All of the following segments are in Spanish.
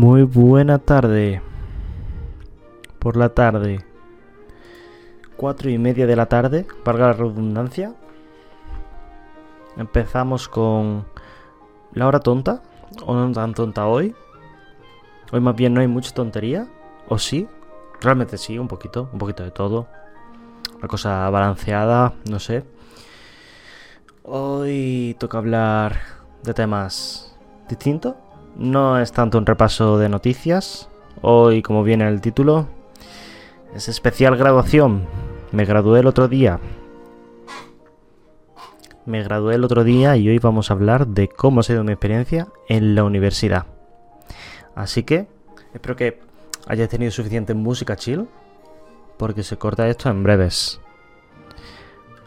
Muy buena tarde. Por la tarde. Cuatro y media de la tarde, valga la redundancia. Empezamos con la hora tonta. O no tan tonta hoy. Hoy más bien no hay mucha tontería. ¿O sí? Realmente sí, un poquito. Un poquito de todo. Una cosa balanceada, no sé. Hoy toca hablar de temas distintos. No es tanto un repaso de noticias. Hoy, como viene el título, es especial graduación. Me gradué el otro día. Me gradué el otro día y hoy vamos a hablar de cómo ha sido mi experiencia en la universidad. Así que espero que hayáis tenido suficiente música chill. Porque se corta esto en breves.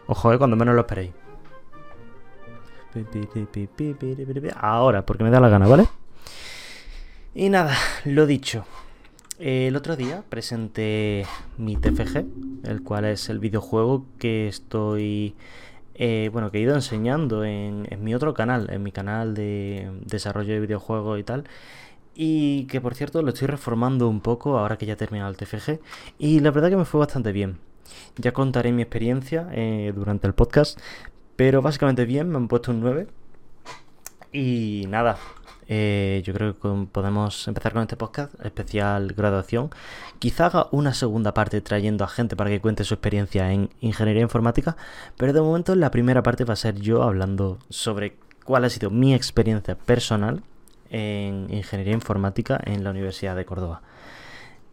Ojo, eh, cuando menos lo esperéis. Ahora, porque me da la gana, ¿vale? Y nada, lo dicho. El otro día presenté mi TFG, el cual es el videojuego que estoy. Eh, bueno, que he ido enseñando en, mi otro canal, en mi canal de desarrollo de videojuegos y tal. Y que por cierto lo estoy reformando un poco ahora que ya he terminado el TFG. Y la verdad que me fue bastante bien. Ya contaré mi experiencia eh, durante el podcast. Pero básicamente bien, me han puesto un 9. Y nada, eh, yo creo que podemos empezar con este podcast especial graduación. Quizá haga una segunda parte trayendo a gente para que cuente su experiencia en ingeniería informática, pero de momento la primera parte va a ser yo hablando sobre cuál ha sido mi experiencia personal en ingeniería informática en la Universidad de Córdoba.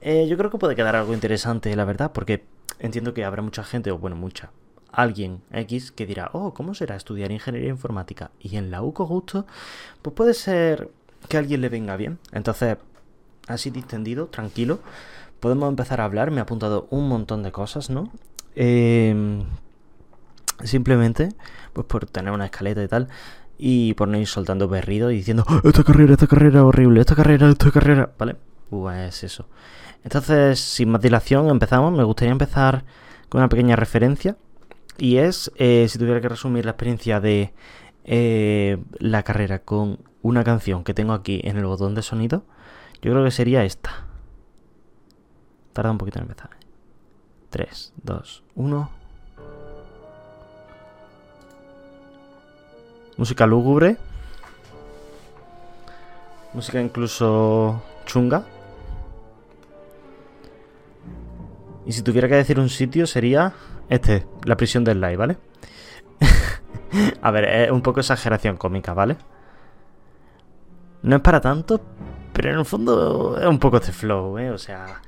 Eh, yo creo que puede quedar algo interesante, la verdad, porque entiendo que habrá mucha gente, o bueno, mucha, alguien X que dirá, oh, ¿cómo será estudiar ingeniería informática? Y en la UCO justo, pues puede ser que a alguien le venga bien. Entonces, así distendido, tranquilo, podemos empezar a hablar. Me ha apuntado un montón de cosas, ¿no? Eh, simplemente, pues por tener una escaleta y tal. Y por no ir soltando berrido y diciendo, oh, esta carrera, esta carrera horrible, esta carrera, esta carrera. ¿Vale? Pues eso. Entonces, sin más dilación, empezamos. Me gustaría empezar con una pequeña referencia y es, eh, si tuviera que resumir la experiencia de eh, la carrera con una canción que tengo aquí en el botón de sonido, yo creo que sería esta. Tarda un poquito en empezar. 3, 2, 1. Música lúgubre. Música incluso chunga. Y si tuviera que decir un sitio sería este, la prisión del live, ¿vale? a ver, es un poco exageración cómica, ¿vale? No es para tanto, pero en el fondo es un poco este flow, ¿eh? O sea,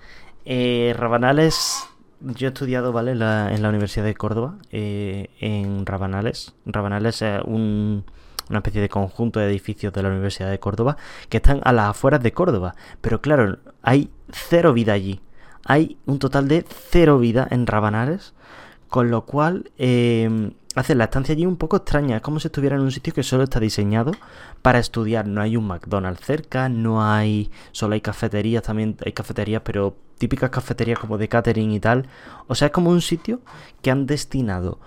eh, Rabanales, yo he estudiado, ¿vale? en la Universidad de Córdoba, eh, en Rabanales. Rabanales es un, una especie de conjunto de edificios de la Universidad de Córdoba que están a las afueras de Córdoba. Pero claro, hay cero vida allí. Hay un total de cero vida en Rabanales con lo cual eh, la estancia allí un poco extraña. Es como si estuviera en un sitio que solo está diseñado para estudiar. No hay un McDonald's cerca, no hay. Solo hay cafeterías, también hay cafeterías, pero típicas cafeterías como de catering y tal. O sea, es como un sitio que han destinado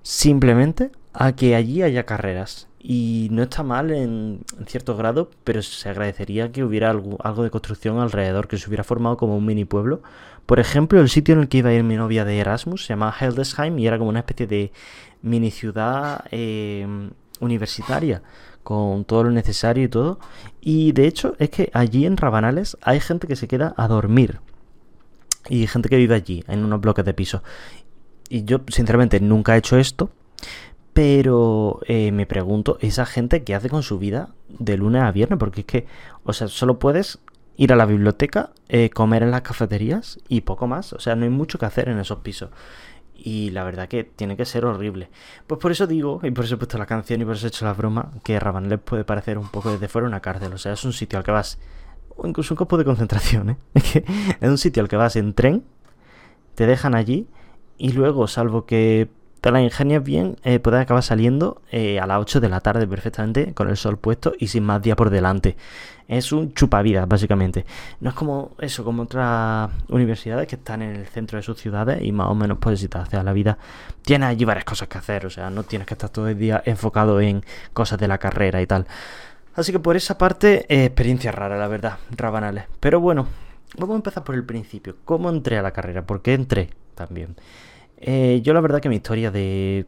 simplemente a que allí haya carreras. Y no está mal en, cierto grado, pero se agradecería que hubiera algo, algo, de construcción alrededor, que se hubiera formado como un mini pueblo. Por ejemplo, el sitio en el que iba a ir mi novia de Erasmus se llama Heldesheim y era como una especie de mini ciudad eh, universitaria, con todo lo necesario y todo. Y de hecho es que allí en Rabanales hay gente que se queda a dormir. Y gente que vive allí, en unos bloques de piso. Y yo, sinceramente, nunca he hecho esto pero eh, me pregunto, esa gente qué hace con su vida de lunes a viernes, porque es que, o sea, solo puedes ir a la biblioteca, eh, comer en las cafeterías y poco más. O sea, no hay mucho que hacer en esos pisos. Y la verdad que tiene que ser horrible. Pues por eso digo, y por eso he puesto la canción y por eso he hecho la broma, que Rabanel puede parecer un poco desde fuera una cárcel. O sea, es un sitio al que vas, o incluso un campo de concentración, ¿eh? Es un sitio al que vas en tren, te dejan allí y luego, salvo que te la ingenias bien, eh, puedes acabar saliendo eh, a las 8 de la tarde perfectamente, con el sol puesto y sin más día por delante. Es un chupavidas, básicamente. No es como eso, como otras universidades que están en el centro de sus ciudades y más o menos puedes ir hacia la vida. Tienes allí varias cosas que hacer, o sea, no tienes que estar todo el día enfocado en cosas de la carrera y tal. Así que por esa parte, eh, experiencia rara, la verdad, rabanales. Pero bueno, vamos a empezar por el principio. ¿Cómo entré a la carrera? ¿Por qué entré también? Eh, yo la verdad que mi historia de,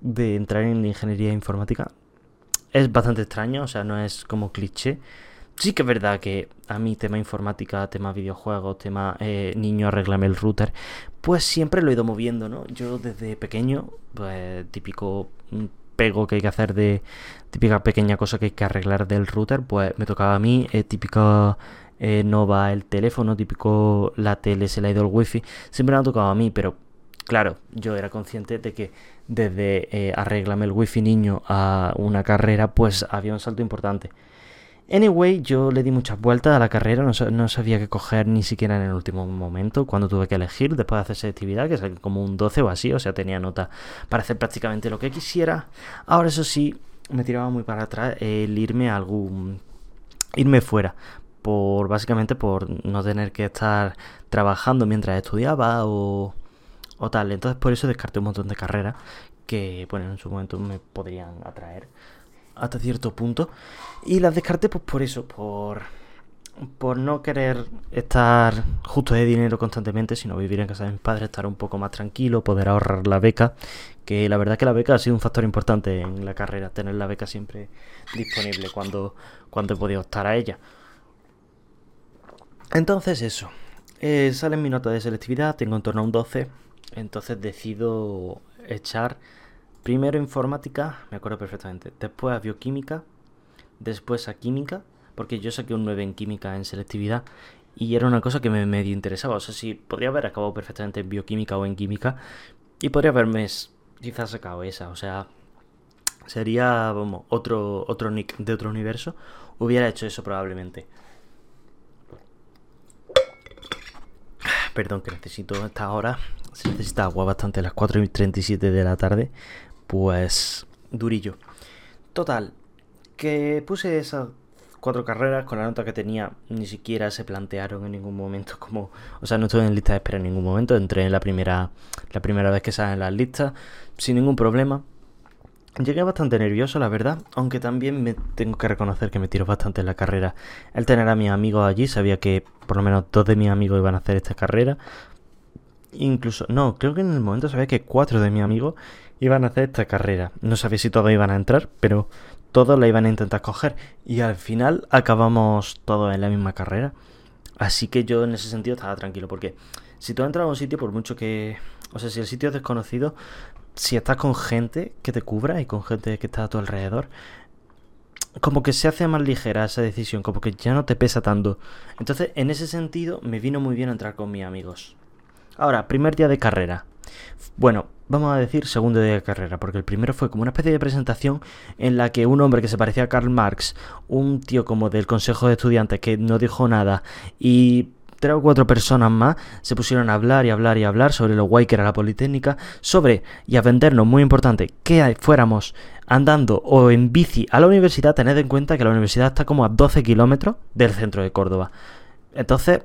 de entrar en ingeniería informática es bastante extraña, o sea, no es como cliché. Sí que es verdad que a mí tema informática, tema videojuegos, tema eh, niño arreglame el router, pues siempre lo he ido moviendo, ¿no? Yo desde pequeño, pues típico pego que hay que hacer de típica pequeña cosa que hay que arreglar del router, pues me tocaba a mí, eh, típica eh, no va el teléfono, típico la tele se le ha ido el wifi, siempre me ha tocado a mí, pero claro, yo era consciente de que desde eh, arréglame el wifi niño a una carrera, pues había un salto importante. Anyway, yo le di muchas vueltas a la carrera, no, sabía qué coger ni siquiera en el último momento, cuando tuve que elegir, después de hacer selectividad, que es como un 12 o así, o sea, tenía nota para hacer prácticamente lo que quisiera. Ahora eso sí, me tiraba muy para atrás el irme a algún... irme fuera, por básicamente por no tener que estar trabajando mientras estudiaba o, o tal. Entonces por eso descarté un montón de carreras que, bueno, en su momento me podrían atraer hasta cierto punto. Y las descarté pues por eso, por, por no querer estar justo de dinero constantemente, sino vivir en casa de mis padres, estar un poco más tranquilo, poder ahorrar la beca, que la verdad que la beca ha sido un factor importante en la carrera, tener la beca siempre disponible cuando, cuando he podido optar a ella. Entonces eso, eh, sale mi nota de selectividad, tengo en torno a un 12, entonces decido echar Primero informática, me acuerdo perfectamente. Después a bioquímica. Después a química. Porque yo saqué un 9 en química en selectividad. Y era una cosa que me medio interesaba. O sea, sí, podría haber acabado perfectamente en bioquímica o en química. Y podría haberme quizás sacado esa. O sea, sería, vamos, otro, otro nick de otro universo. Hubiera hecho eso probablemente. Perdón, que necesito esta hora. Se necesita agua bastante a las 4 y 37 de la tarde pues durillo. Total, que puse esas cuatro carreras con la nota que tenía, ni siquiera se plantearon en ningún momento como, o sea, no estuve en lista de espera en ningún momento, entré en la primera la primera vez que salen las listas sin ningún problema. Llegué bastante nervioso, la verdad, aunque también me tengo que reconocer que me tiro bastante en la carrera. El tener a mis amigos allí, sabía que por lo menos dos de mis amigos iban a hacer esta carrera. Incluso, no, creo que en el momento sabía que cuatro de mis amigos iban a hacer esta carrera. No sabía si todos iban a entrar, pero todos la iban a intentar coger. Y al final acabamos todos en la misma carrera. Así que yo en ese sentido estaba tranquilo, porque si tú entras a un sitio, por mucho que... O sea, si el sitio es desconocido, si estás con gente que te cubra y con gente que está a tu alrededor, como que se hace más ligera esa decisión, como que ya no te pesa tanto. Entonces, en ese sentido, me vino muy bien entrar con mis amigos. Ahora, primer día de carrera. Bueno, vamos a decir segundo día de carrera, porque el primero fue como una especie de presentación en la que un hombre que se parecía a Karl Marx, un tío como del Consejo de Estudiantes que no dijo nada y tres o cuatro personas más se pusieron a hablar y hablar y hablar sobre lo guay que era la Politécnica, sobre y a vendernos, muy importante, que fuéramos andando o en bici a la universidad, tened en cuenta que la universidad está como a 12 kilómetros del centro de Córdoba. Entonces,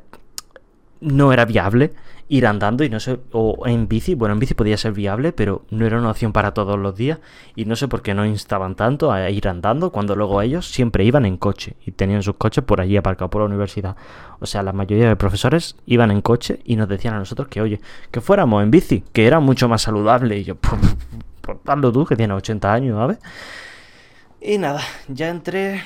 no era viable ir andando y no sé, o en bici, bueno, en bici podía ser viable, pero no era una opción para todos los días y no sé por qué no instaban tanto a ir andando cuando luego ellos siempre iban en coche y tenían sus coches por allí aparcados por la universidad. O sea, la mayoría de profesores iban en coche y nos decían a nosotros que, oye, que fuéramos en bici, que era mucho más saludable y yo, hazlo tú, que tienes 80 años, ¿sabes? Y nada, ya entré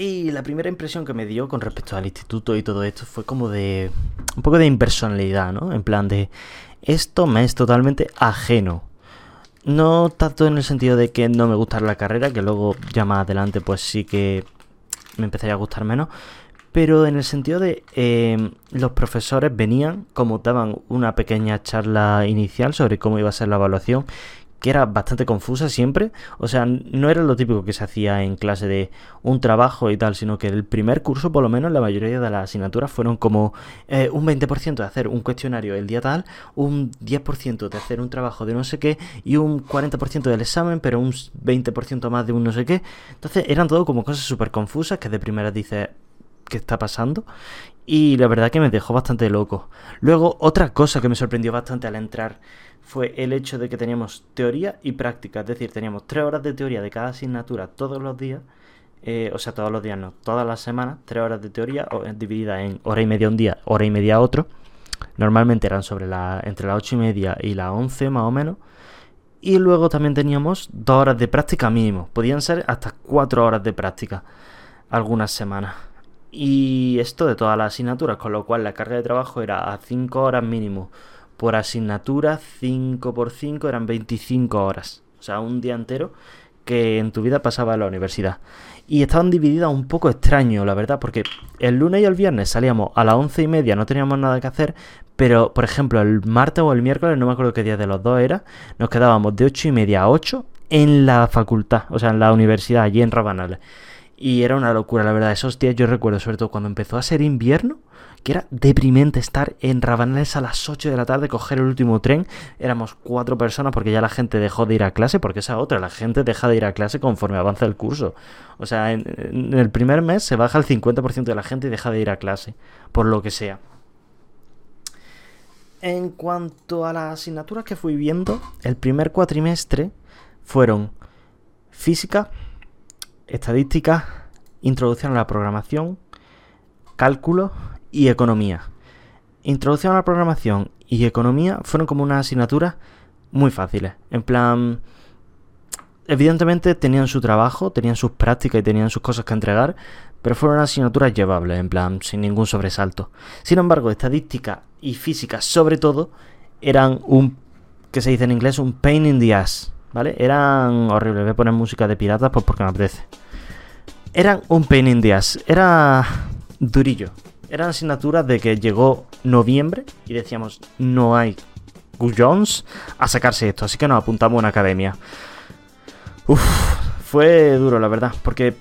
y la primera impresión que me dio con respecto al instituto y todo esto fue como de un poco de impersonalidad, ¿no? En plan de esto me es totalmente ajeno. No tanto en el sentido de que no me gusta la carrera, que luego ya más adelante pues sí que me empezaría a gustar menos, pero en el sentido de eh, los profesores venían, como daban una pequeña charla inicial sobre cómo iba a ser la evaluación que era bastante confusa siempre. O sea, no era lo típico que se hacía en clase de un trabajo y tal, sino que el primer curso, por lo menos, la mayoría de las asignaturas fueron como eh, un 20% de hacer un cuestionario el día tal, un 10% de hacer un trabajo de no sé qué y un 40% del examen, pero un 20% más de un no sé qué. Entonces eran todo como cosas súper confusas que de primera dices, ¿qué está pasando? Y la verdad que me dejó bastante loco. Luego, otra cosa que me sorprendió bastante al entrar fue el hecho de que teníamos teoría y práctica, es decir, teníamos tres horas de teoría de cada asignatura todos los días eh, o sea, todos los días no, todas las semanas, tres horas de teoría dividida en hora y media un día, hora y media otro. Normalmente eran sobre la, entre las ocho y media y las once más o menos. Y luego también teníamos dos horas de práctica mínimo. Podían ser hasta cuatro horas de práctica algunas semanas. Y esto de todas las asignaturas, con lo cual la carga de trabajo era a cinco horas mínimo por asignatura, 5 por 5 eran 25 horas. O sea, un día entero que en tu vida pasaba en la universidad. Y estaban divididas un poco extraño, la verdad, porque el lunes y el viernes salíamos a las once y media, no teníamos nada que hacer, pero por ejemplo el martes o el miércoles, no me acuerdo qué día de los dos era, nos quedábamos de ocho y media a 8 en la facultad, o sea, en la universidad, allí en Rabanales. Y era una locura, la verdad, esos días yo recuerdo, sobre todo cuando empezó a ser invierno, que era deprimente estar en Rabanales a las 8 de la tarde, coger el último tren. Éramos cuatro personas porque ya la gente dejó de ir a clase, porque esa otra, la gente deja de ir a clase conforme avanza el curso. O sea, en, el primer mes se baja el 50% de la gente y deja de ir a clase, por lo que sea. En cuanto a las asignaturas que fui viendo, el primer cuatrimestre fueron física, estadística, introducción a la programación, cálculo y economía. Introducción a la programación y economía fueron como unas asignaturas muy fáciles. En plan, evidentemente tenían su trabajo, tenían sus prácticas y tenían sus cosas que entregar, pero fueron asignaturas llevables, en plan, sin ningún sobresalto. Sin embargo, estadística y física, sobre todo, eran un, que se dice en inglés, un pain in the ass, ¿vale? Eran horribles. Voy a poner música de piratas pues porque me apetece. Eran un pain in the. Era durillo eran asignaturas de que llegó noviembre y decíamos, no hay Jones a sacarse esto, así que nos apuntamos a una academia. Uf, fue duro, la verdad, porque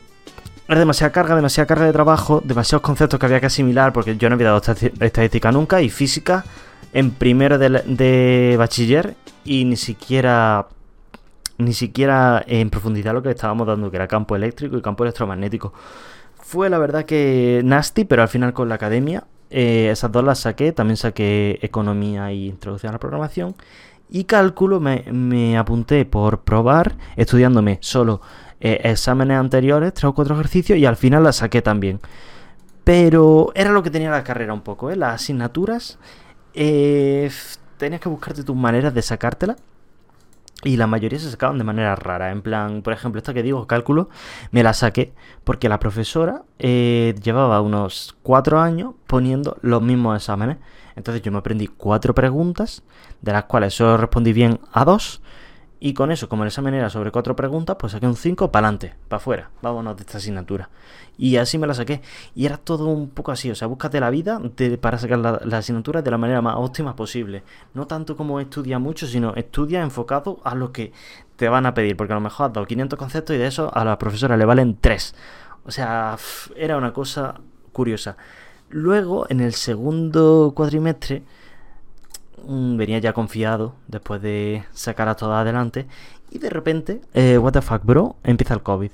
era demasiada carga, demasiada carga de trabajo, demasiados conceptos que había que asimilar, porque yo no había dado estadística nunca, y física en primero de bachiller, y ni siquiera ni siquiera en profundidad lo que estábamos dando, que era campo eléctrico y campo electromagnético. Fue la verdad que nasty, pero al final con la academia eh, esas dos las saqué. También saqué economía y introducción a la programación. Y cálculo me, apunté por probar, estudiándome solo eh, exámenes anteriores, tres o cuatro ejercicios, y al final las saqué también. Pero era lo que tenía la carrera un poco, ¿eh? Las asignaturas. Eh, tenías que buscarte tus maneras de sacártela. Y la mayoría se sacaban de manera rara. En plan, por ejemplo, esta que digo, cálculo, me la saqué porque la profesora eh, llevaba unos cuatro años poniendo los mismos exámenes. Entonces yo me aprendí cuatro preguntas, de las cuales solo respondí bien a dos. Y con eso, como el examen era sobre cuatro preguntas, pues saqué un 5 para adelante, para afuera. Vámonos de esta asignatura. Y así me la saqué. Y era todo un poco así. O sea, búscate la vida para sacar la, asignatura de la manera más óptima posible. No tanto como estudia mucho, sino estudia enfocado a lo que te van a pedir. Porque a lo mejor has dado 500 conceptos y de eso a la profesora le valen 3. O sea, era una cosa curiosa. Luego, en el segundo cuatrimestre venía ya confiado después de sacar a todas adelante. Y de repente, eh, what the fuck, bro, empieza el COVID.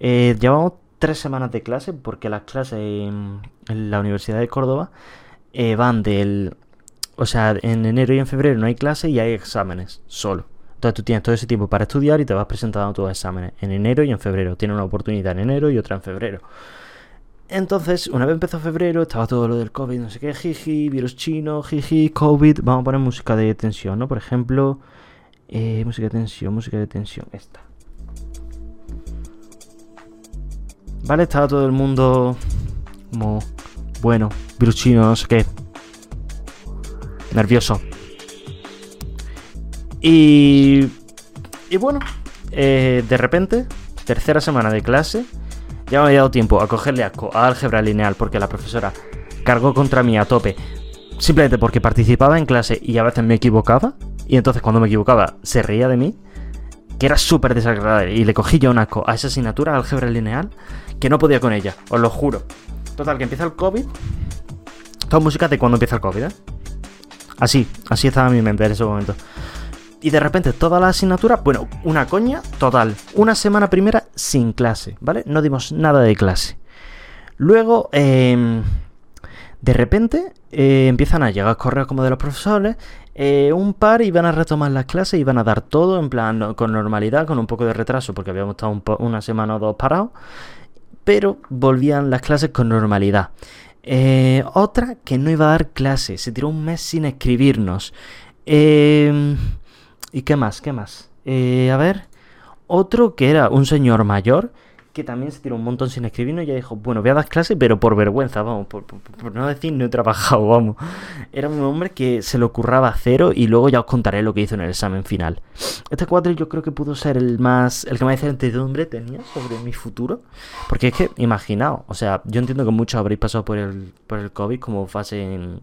Eh, llevamos tres semanas de clase porque las clases en, la Universidad de Córdoba eh, van del... O sea, en enero y en febrero no hay clase y hay exámenes solo. Entonces tú tienes todo ese tiempo para estudiar y te vas presentando tus exámenes en enero y en febrero. Tienes una oportunidad en enero y otra en febrero. Entonces, una vez empezó febrero, estaba todo lo del COVID, no sé qué, jiji, virus chino, jiji, COVID. Vamos a poner música de tensión, ¿no? Por ejemplo, eh, música de tensión, música de tensión, esta. Vale, estaba todo el mundo como, bueno, virus chino, no sé qué. Nervioso. Y, y bueno, eh, de repente, tercera semana de clase ya me había dado tiempo a cogerle asco a álgebra lineal porque la profesora cargó contra mí a tope. Simplemente porque participaba en clase y a veces me equivocaba. Y entonces cuando me equivocaba se reía de mí. Que era súper desagradable. Y le cogí ya un asco a esa asignatura, álgebra lineal, que no podía con ella. Os lo juro. Total, que empieza el COVID. Toda música de cuando empieza el COVID, ¿eh? Así, así estaba mi mente en ese momento. Y de repente toda la asignatura, bueno, una coña total. Una semana primera sin clase, ¿vale? No dimos nada de clase. Luego, em, de repente, eh, empiezan a llegar correos como de los profesores. Eh, un par iban a retomar las clases, iban a dar todo en plan con normalidad, con un poco de retraso, porque habíamos estado una semana o dos parados. Pero volvían las clases con normalidad. Eh, otra que no iba a dar clases, se tiró un mes sin escribirnos. ¿Y qué más? ¿Qué más? a ver, otro que era un señor mayor que también se tiró un montón sin escribirnos y ya dijo, bueno, voy a dar clase, pero por vergüenza, vamos, por, no decir no he trabajado, vamos. Era un hombre que se lo curraba cero y luego ya os contaré lo que hizo en el examen final. Este cuadro yo creo que pudo ser el más, el que más incertidumbre tenía sobre mi futuro, porque es que, imaginaos, o sea, yo entiendo que muchos habréis pasado por el, por el COVID como fase en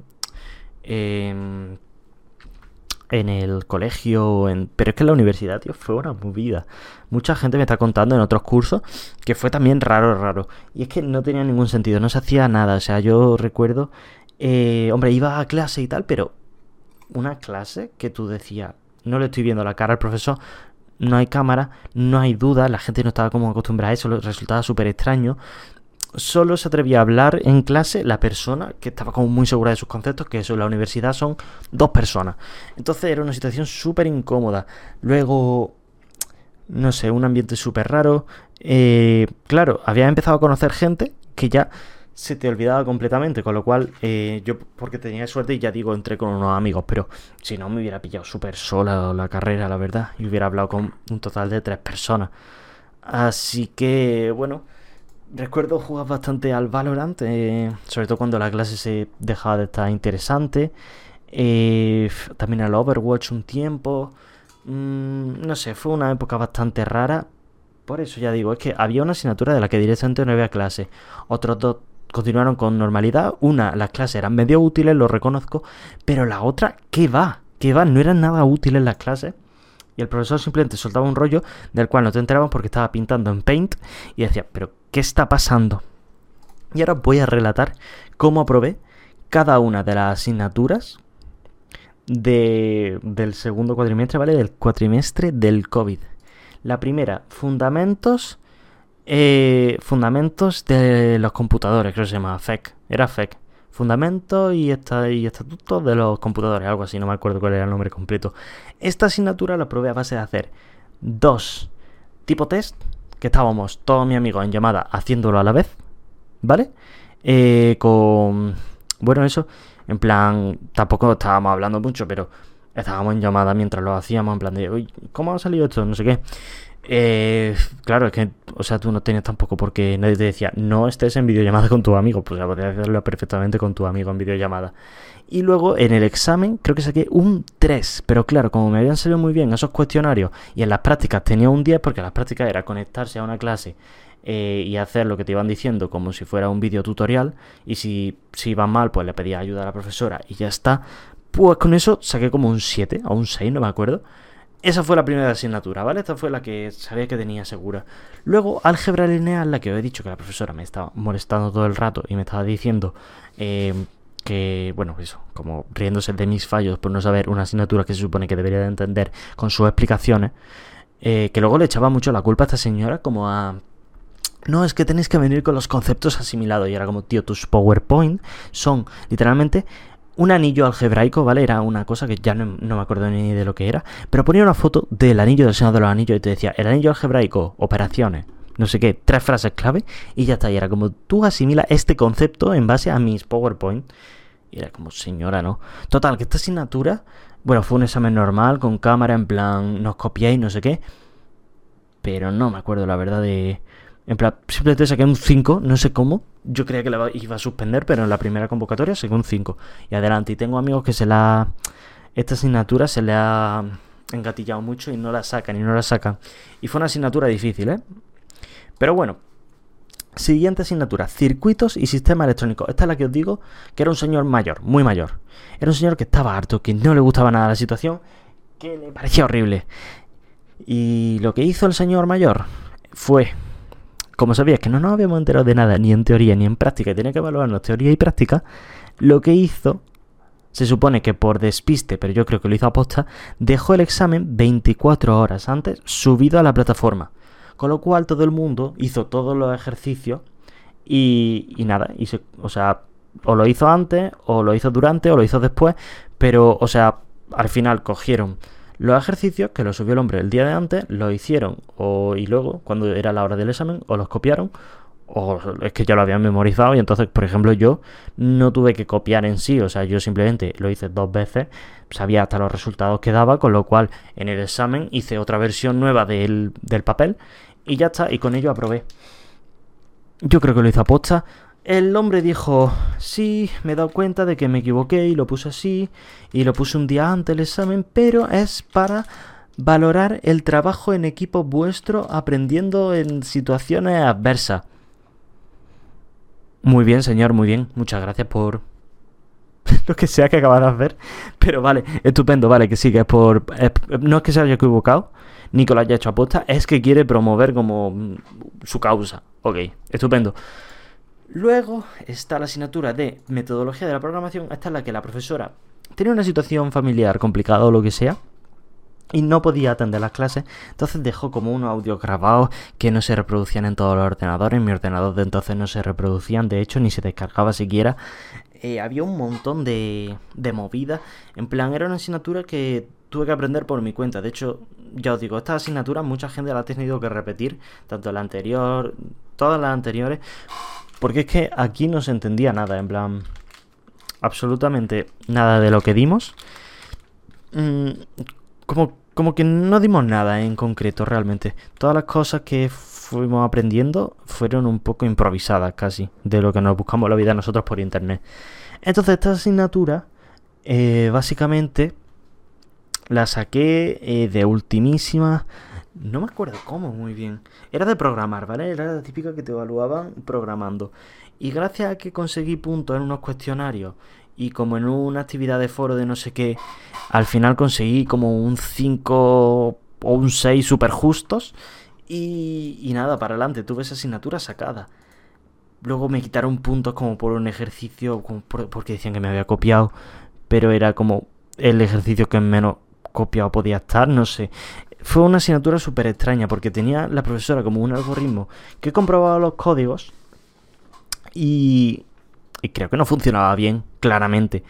en el colegio, en... pero es que en la universidad, tío, fue una movida. Mucha gente me está contando en otros cursos que fue también raro, raro. Y es que no tenía ningún sentido, no se hacía nada. O sea, yo recuerdo, eh, hombre, iba a clase y tal, pero una clase que tú decías, no le estoy viendo la cara al profesor, no hay cámara, no hay duda, la gente no estaba como acostumbrada a eso, resultaba súper extraño solo se atrevía a hablar en clase la persona que estaba como muy segura de sus conceptos, que eso en la universidad son dos personas. Entonces era una situación súper incómoda. Luego, no sé, un ambiente súper raro. Eh, claro, había empezado a conocer gente que ya se te olvidaba completamente, con lo cual eh, yo, porque tenía suerte y ya digo, entré con unos amigos, pero si no me hubiera pillado súper sola la carrera, la verdad, y hubiera hablado con un total de tres personas. Así que, bueno Recuerdo jugar bastante al Valorant, eh, sobre todo cuando la clase se dejaba de estar interesante. Eh, también al Overwatch un tiempo. Mm, no sé, fue una época bastante rara. Por eso ya digo, es que había una asignatura de la que directamente no había clase. Otros dos continuaron con normalidad. Una, las clases eran medio útiles, lo reconozco. Pero la otra, ¿qué va? ¿Qué va? No eran nada útiles las clases y el profesor simplemente soltaba un rollo del cual no te enterabas porque estaba pintando en Paint y decía, pero ¿qué está pasando? Y ahora voy a relatar cómo aprobé cada una de las asignaturas de, del segundo cuatrimestre, ¿vale? Del cuatrimestre del COVID. La primera, fundamentos, eh, fundamentos de los computadores, creo que se llama FEC, era FEC. Fundamentos y, y estatutos de los computadores, algo así, no me acuerdo cuál era el nombre completo. Esta asignatura la probé a base de hacer dos tipo test, que estábamos todos mis amigos en llamada haciéndolo a la vez, ¿vale? Eh, con... Bueno, eso, en plan, tampoco estábamos hablando mucho, pero estábamos en llamada mientras lo hacíamos, en plan de, uy, ¿cómo ha salido esto? No sé qué. Eh, claro, es que, o sea, tú no tenías tampoco porque nadie te decía, no estés en videollamada con tu amigo, pues ya podías hacerlo perfectamente con tu amigo en videollamada. Y luego en el examen creo que saqué un 3, pero claro, como me habían salido muy bien esos cuestionarios y en las prácticas tenía un 10 porque las prácticas era conectarse a una clase eh, y hacer lo que te iban diciendo como si fuera un video tutorial y si, si mal pues le pedía ayuda a la profesora y ya está. Pues con eso saqué como un 7 o un 6, no me acuerdo. Esa fue la primera asignatura, ¿vale? Esta fue la que sabía que tenía segura. Luego, álgebra lineal, la que os he dicho que la profesora me estaba molestando todo el rato y me estaba diciendo eh, que, bueno, eso, como riéndose de mis fallos por no saber una asignatura que se supone que debería de entender con sus explicaciones, eh, que luego le echaba mucho la culpa a esta señora como a... No, es que tenéis que venir con los conceptos asimilados. Y era como, tío, tus PowerPoint son literalmente un anillo algebraico, ¿vale? Era una cosa que ya no, me acuerdo ni de lo que era, pero ponía una foto del anillo del Señor de los Anillos y te decía, el anillo algebraico, operaciones, no sé qué, tres frases clave y ya está. Y era como, tú asimila este concepto en base a mis PowerPoint. Y era como, señora, ¿no? Total, que esta asignatura, bueno, fue un examen normal, con cámara, en plan, nos copiáis, no sé qué. Pero no me acuerdo, la verdad, de en plan, simplemente saqué un 5, no sé cómo. Yo creía que la iba a suspender, pero en la primera convocatoria saqué un 5. Y adelante. Y tengo amigos que se la. Esta asignatura se le ha engatillado mucho y no la sacan y no la sacan. Y fue una asignatura difícil, ¿eh? Pero bueno. Siguiente asignatura, circuitos y sistema electrónico. Esta es la que os digo que era un señor mayor, muy mayor. Era un señor que estaba harto, que no le gustaba nada la situación, que le parecía horrible. Y lo que hizo el señor mayor fue como sabías que no nos habíamos enterado de nada, ni en teoría ni en práctica, y tenía que evaluarnos teoría y práctica, lo que hizo, se supone que por despiste, pero yo creo que lo hizo a posta, dejó el examen 24 horas antes subido a la plataforma. Con lo cual todo el mundo hizo todos los ejercicios y, y nada, y o sea, o lo hizo antes, o lo hizo durante, o lo hizo después, pero, o sea, al final cogieron los ejercicios que los subió el hombre el día de antes, los hicieron, o, y luego, cuando era la hora del examen, o los copiaron, o es que ya lo habían memorizado y entonces, por ejemplo, yo no tuve que copiar en sí, o sea, yo simplemente lo hice dos veces, sabía hasta los resultados que daba, con lo cual en el examen hice otra versión nueva del, del papel y ya está, y con ello aprobé. Yo creo que lo hizo aposta. El hombre dijo, sí, me he dado cuenta de que me equivoqué y lo puse así, y lo puse un día antes del examen, pero es para valorar el trabajo en equipo vuestro aprendiendo en situaciones adversas. Muy bien, señor, muy bien. Muchas gracias por lo que sea que acabas de hacer. Pero vale, estupendo, vale, que sí, que es por... no es que se haya equivocado, ni que lo haya hecho aposta, es que quiere promover como su causa. Ok, estupendo. Luego está la asignatura de metodología de la programación. Esta es la que la profesora tenía una situación familiar complicada o lo que sea y no podía atender las clases, entonces dejó como unos audios grabados que no se reproducían en todos los ordenadores, en mi ordenador de entonces no se reproducían, de hecho ni se descargaba siquiera. Eh, había un montón de, de movidas, en plan era una asignatura que tuve que aprender por mi cuenta, de hecho ya os digo, esta asignatura mucha gente la ha tenido que repetir, tanto la anterior, todas las anteriores, porque es que aquí no se entendía nada, en plan, absolutamente nada de lo que dimos. Mm, como, como que no dimos nada en concreto realmente. Todas las cosas que fuimos aprendiendo fueron un poco improvisadas casi, de lo que nos buscamos la vida nosotros por internet. Entonces esta asignatura, eh, básicamente, la saqué eh, de ultimísima... No me acuerdo cómo muy bien. Era de programar, ¿vale? Era la típica que te evaluaban programando. Y gracias a que conseguí puntos en unos cuestionarios y como en una actividad de foro de no sé qué, al final conseguí como un 5 o un 6 super justos y, y nada, para adelante, tuve esa asignatura sacada. Luego me quitaron puntos como por un ejercicio, porque decían que me había copiado, pero era como el ejercicio que menos copiado podía estar, no sé. Fue una asignatura súper extraña porque tenía la profesora como un algoritmo que comprobaba los códigos y y creo que no funcionaba bien, claramente.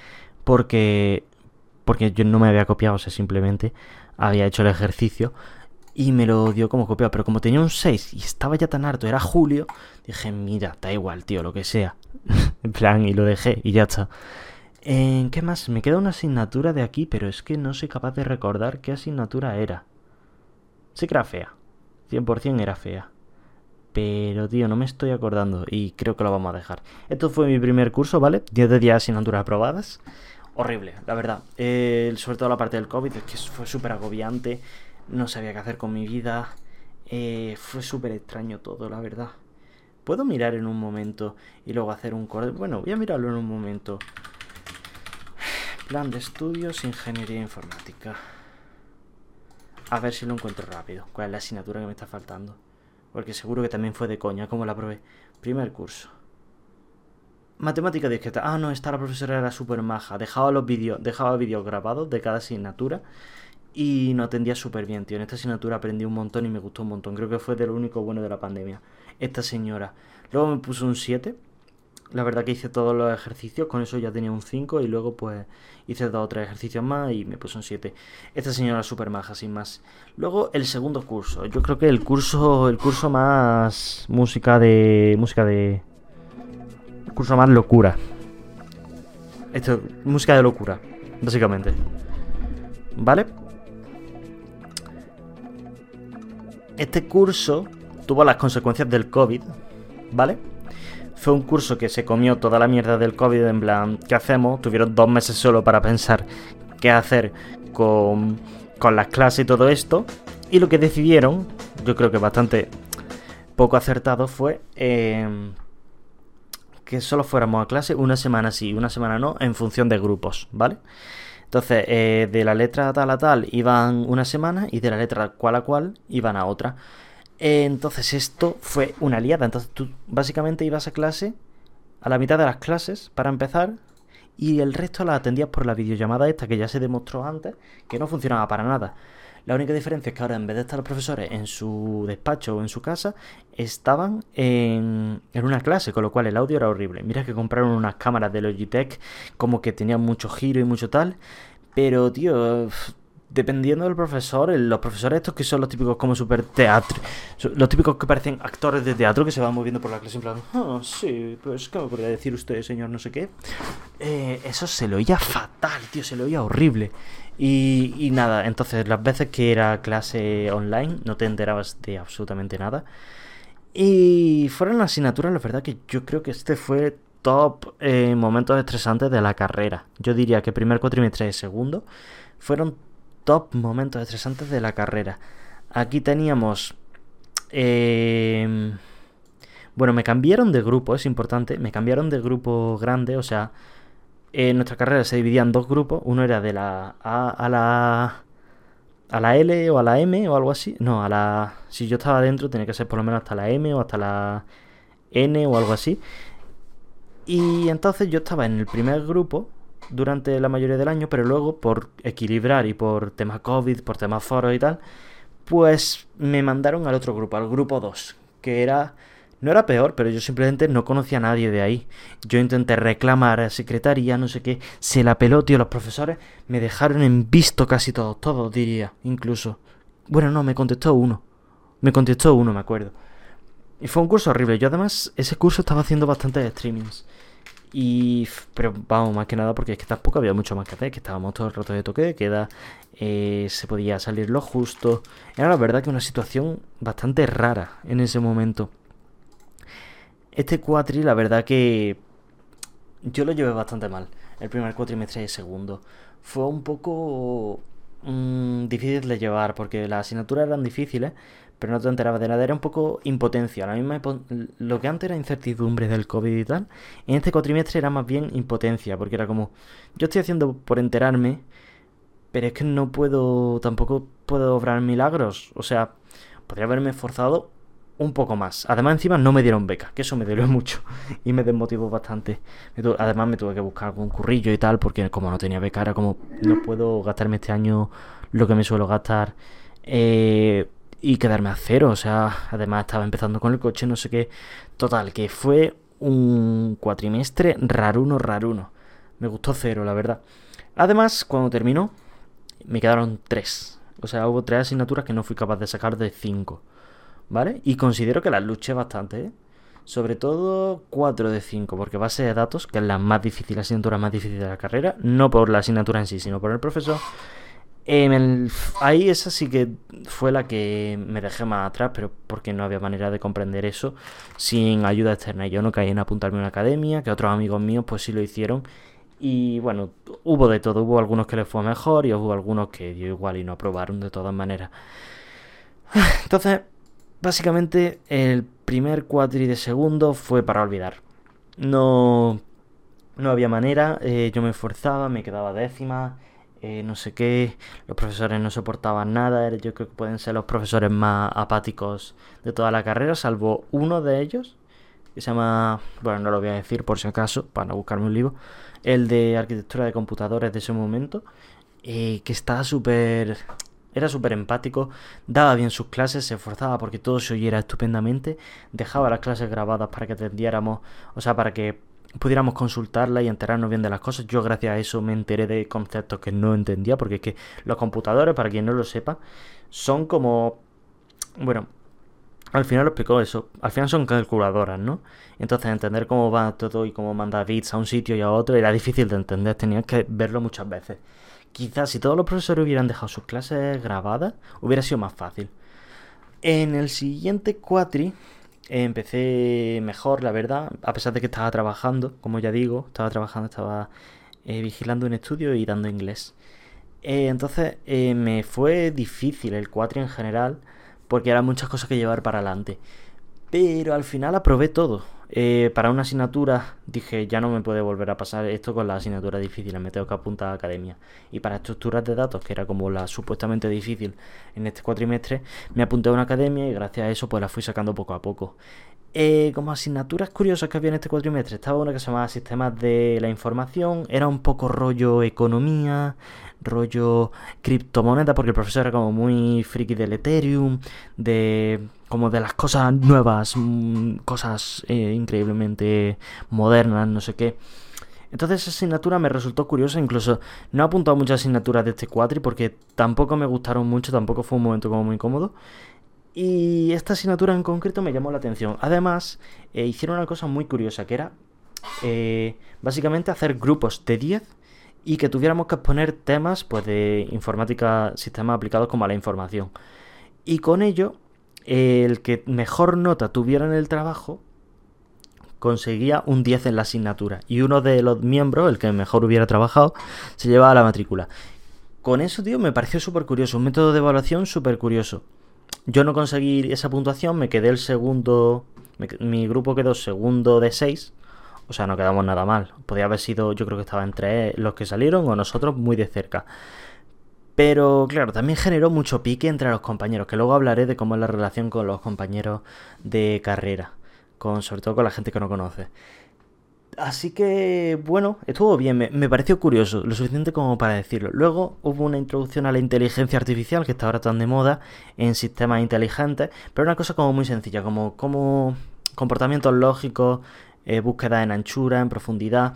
Porque. Porque yo no me había copiado, o sea, simplemente había hecho el ejercicio y me lo dio como copiado. Pero como tenía un 6 y estaba ya tan harto, era julio, dije, mira, da igual, tío, lo que sea. en plan, y lo dejé y ya está. ¿En qué más? Me queda una asignatura de aquí, pero es que no soy capaz de recordar qué asignatura era. Sí que era fea. 100% era fea. Pero, tío, no me estoy acordando y creo que lo vamos a dejar. Esto fue mi primer curso, ¿vale? 10 de 10 asignaturas aprobadas. Horrible, la verdad. Eh, sobre todo la parte del COVID, es que fue súper agobiante. No sabía qué hacer con mi vida. Eh, fue súper extraño todo, la verdad. Puedo mirar en un momento y luego hacer un corte. Bueno, voy a mirarlo en un momento. Plan de estudios, ingeniería informática. A ver si lo encuentro rápido. ¿Cuál es la asignatura que me está faltando? porque seguro que también fue de coña, como la probé. Primer curso. Matemática discreta. Ah, no, esta la profesora era súper maja. Dejaba los vídeos, dejaba vídeos grabados de cada asignatura y no atendía súper bien, tío. En esta asignatura aprendí un montón y me gustó un montón. Creo que fue de lo único bueno de la pandemia. Esta señora. Luego me puso un 7 la verdad que hice todos los ejercicios, con eso ya tenía un 5 y luego pues hice dos o tres ejercicios más y me puse un 7. Esta señora es súper maja, sin más. Luego el segundo curso, yo creo que el curso, el curso más música de... música de... El curso más locura. Esto, música de locura, básicamente. ¿Vale? Este curso tuvo las consecuencias del COVID, ¿vale? Fue un curso que se comió toda la mierda del COVID, en plan, ¿qué hacemos? Tuvieron dos meses solo para pensar qué hacer con, con las clases y todo esto. Y lo que decidieron, yo creo que bastante poco acertado, fue em, que solo fuéramos a clase una semana sí, una semana no, en función de grupos, ¿vale? Entonces, eh, de la letra tal a tal iban una semana y de la letra cual a cual iban a otra. Entonces esto fue una liada. Entonces tú básicamente ibas a clase a la mitad de las clases para empezar y el resto la atendías por la videollamada esta que ya se demostró antes que no funcionaba para nada. La única diferencia es que ahora en vez de estar los profesores en su despacho o en su casa, estaban en, en una clase, con lo cual el audio era horrible. Mira que compraron unas cámaras de Logitech como que tenían mucho giro y mucho tal, pero tío, dependiendo del profesor, los profesores estos que son los típicos como super teatro, los típicos que parecen actores de teatro que se van moviendo por la clase en plan, ah, sí, pues ¿qué me podría decir usted, señor no sé qué? Eh, eso se lo oía fatal, tío, se lo oía horrible. Y, nada, entonces las veces que era clase online no te enterabas de absolutamente nada. Y fueron las asignaturas, la verdad que yo creo que este fue top eh, momentos estresantes de la carrera. Yo diría que primer cuatrimestre y segundo fueron top momentos estresantes de la carrera. Aquí teníamos... Eh, bueno, me cambiaron de grupo, es importante. Me cambiaron de grupo grande, o sea, en nuestra carrera se dividía en dos grupos. Uno era de la A a la a la L o a la M o algo así. No, a la si yo estaba dentro tenía que ser por lo menos hasta la M o hasta la N o algo así. Y entonces yo estaba en el primer grupo durante la mayoría del año, pero luego por equilibrar y por temas COVID, por temas foros y tal, pues me mandaron al otro grupo, al grupo 2, que era no era peor, pero yo simplemente no conocía a nadie de ahí. Yo intenté reclamar a secretaría, no sé qué. Se la peló, tío. Los profesores me dejaron en visto casi todos, todos diría, incluso. Bueno, no, me contestó uno. Me contestó uno, me acuerdo. Y fue un curso horrible. Yo además, ese curso estaba haciendo bastantes streamings. Y. Pero vamos, más que nada porque es que tampoco había mucho más que hacer. Que estábamos todo el rato de toque de queda. Eh, se podía salir lo justo. Era la verdad que una situación bastante rara en ese momento. Este cuatri, la verdad que yo lo llevé bastante mal. El primer cuatrimestre y el segundo. Fue un poco mm, difícil de llevar porque las asignaturas eran difíciles, pero no te enterabas de nada. Era un poco impotencia. La misma lo que antes era incertidumbre del COVID y tal, en este cuatrimestre era más bien impotencia, porque era como, yo estoy haciendo por enterarme, pero es que no puedo, tampoco puedo obrar milagros. O sea, podría haberme esforzado un poco más. Además, encima no me dieron beca, que eso me dolió mucho y me desmotivó bastante. Además, me tuve que buscar algún currillo y tal, porque como no tenía beca, era como no puedo gastarme este año lo que me suelo gastar eh, y quedarme a cero. O sea, además estaba empezando con el coche, no sé qué. Total, que fue un cuatrimestre raruno, raruno. Me gustó cero, la verdad. Además, cuando terminó, me quedaron tres. O sea, hubo tres asignaturas que no fui capaz de sacar de cinco. ¿vale? Y considero que las luché bastante, ¿eh? Sobre todo 4 de 5, porque base de datos, que es la más difícil, la asignatura más difícil de la carrera, no por la asignatura en sí, sino por el profesor. Ahí esa sí que fue la que me dejé más atrás, pero porque no había manera de comprender eso sin ayuda externa. Yo no caí en apuntarme a una academia, que otros amigos míos pues sí lo hicieron. Y bueno, hubo de todo, hubo algunos que les fue mejor y hubo algunos que dio igual y no aprobaron de todas maneras. Entonces, Básicamente el primer cuatri de segundo fue para olvidar. No, no había manera, eh, yo me esforzaba, me quedaba décima, eh, no sé qué, los profesores no soportaban nada, yo creo que pueden ser los profesores más apáticos de toda la carrera, salvo uno de ellos, que se llama, bueno, no lo voy a decir por si acaso, para buscarme un libro, el de arquitectura de computadores de ese momento, eh, que está súper era súper empático, daba bien sus clases, se esforzaba porque todo se oyera estupendamente, dejaba las clases grabadas para que atendiéramos, o sea, para que pudiéramos consultarla y enterarnos bien de las cosas. Yo gracias a eso me enteré de conceptos que no entendía, porque es que los computadores, para quien no lo sepa, son como... Bueno, al final lo explicó eso. Al final son calculadoras, ¿no? Entonces entender cómo va todo y cómo manda bits a un sitio y a otro era difícil de entender. Tenías que verlo muchas veces. Quizás si todos los profesores hubieran dejado sus clases grabadas, hubiera sido más fácil. En el siguiente cuatri empecé mejor, la verdad, a pesar de que estaba trabajando, como ya digo, estaba trabajando, estaba eh, vigilando un estudio y dando inglés. Eh, entonces eh, me fue difícil el cuatri en general, porque eran muchas cosas que llevar para adelante. Pero al final aprobé todo. Eh, para una asignatura dije, ya no me puede volver a pasar esto con la asignatura difícil, me tengo que apuntar a academia. Y para estructuras de datos, que era como la supuestamente difícil en este cuatrimestre, me apunté a una academia y gracias a eso pues la fui sacando poco a poco. Eh, como asignaturas curiosas que había en este cuatrimestre, estaba una que se llamaba Sistemas de la Información, era un poco rollo economía, rollo criptomoneda, porque el profesor era como muy friki del Ethereum, de como de las cosas nuevas, mm, cosas eh, increíblemente modernas, no sé qué. Entonces esa asignatura me resultó curiosa, incluso no he apuntado muchas asignaturas de este cuatri porque tampoco me gustaron mucho, tampoco fue un momento como muy cómodo. Y esta asignatura en concreto me llamó la atención. Además, eh, hicieron una cosa muy curiosa, que era eh, básicamente hacer grupos de 10 y que tuviéramos que exponer temas pues, de informática, sistemas aplicados como a la información. Y con ello, el que mejor nota tuviera en el trabajo conseguía un 10 en la asignatura. Y uno de los miembros, el que mejor hubiera trabajado, se llevaba la matrícula. Con eso, tío, me pareció súper curioso. Un método de evaluación súper curioso. Yo no conseguí esa puntuación, me quedé el segundo. mi grupo quedó segundo de 6. O sea, no quedamos nada mal. Podría haber sido, yo creo que estaba entre los que salieron o nosotros muy de cerca. Pero claro, también generó mucho pique entre los compañeros, que luego hablaré de cómo es la relación con los compañeros de carrera, con, sobre todo con la gente que no conoce. Así que, bueno, estuvo bien, me, pareció curioso, lo suficiente como para decirlo. Luego hubo una introducción a la inteligencia artificial, que está ahora tan de moda, en sistemas inteligentes, pero una cosa como muy sencilla, como, como comportamientos lógicos, eh, búsqueda en anchura, en profundidad.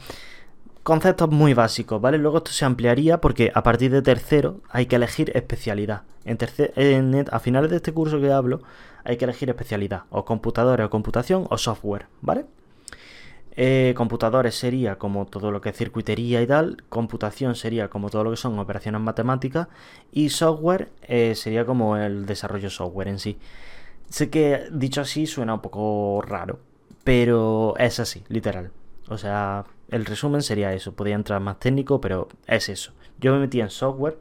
Conceptos muy básicos, ¿vale? Luego esto se ampliaría porque a partir de tercero hay que elegir especialidad. En en, a finales de este curso que hablo hay que elegir especialidad, o computadores, o computación, o software, ¿vale? Eh, computadores sería como todo lo que es circuitería y tal, computación sería como todo lo que son operaciones matemáticas y software eh, sería como el desarrollo software en sí. Sé que dicho así suena un poco raro, pero es así, literal. O sea, el resumen sería eso, podía entrar más técnico, pero es eso. Yo me metí en software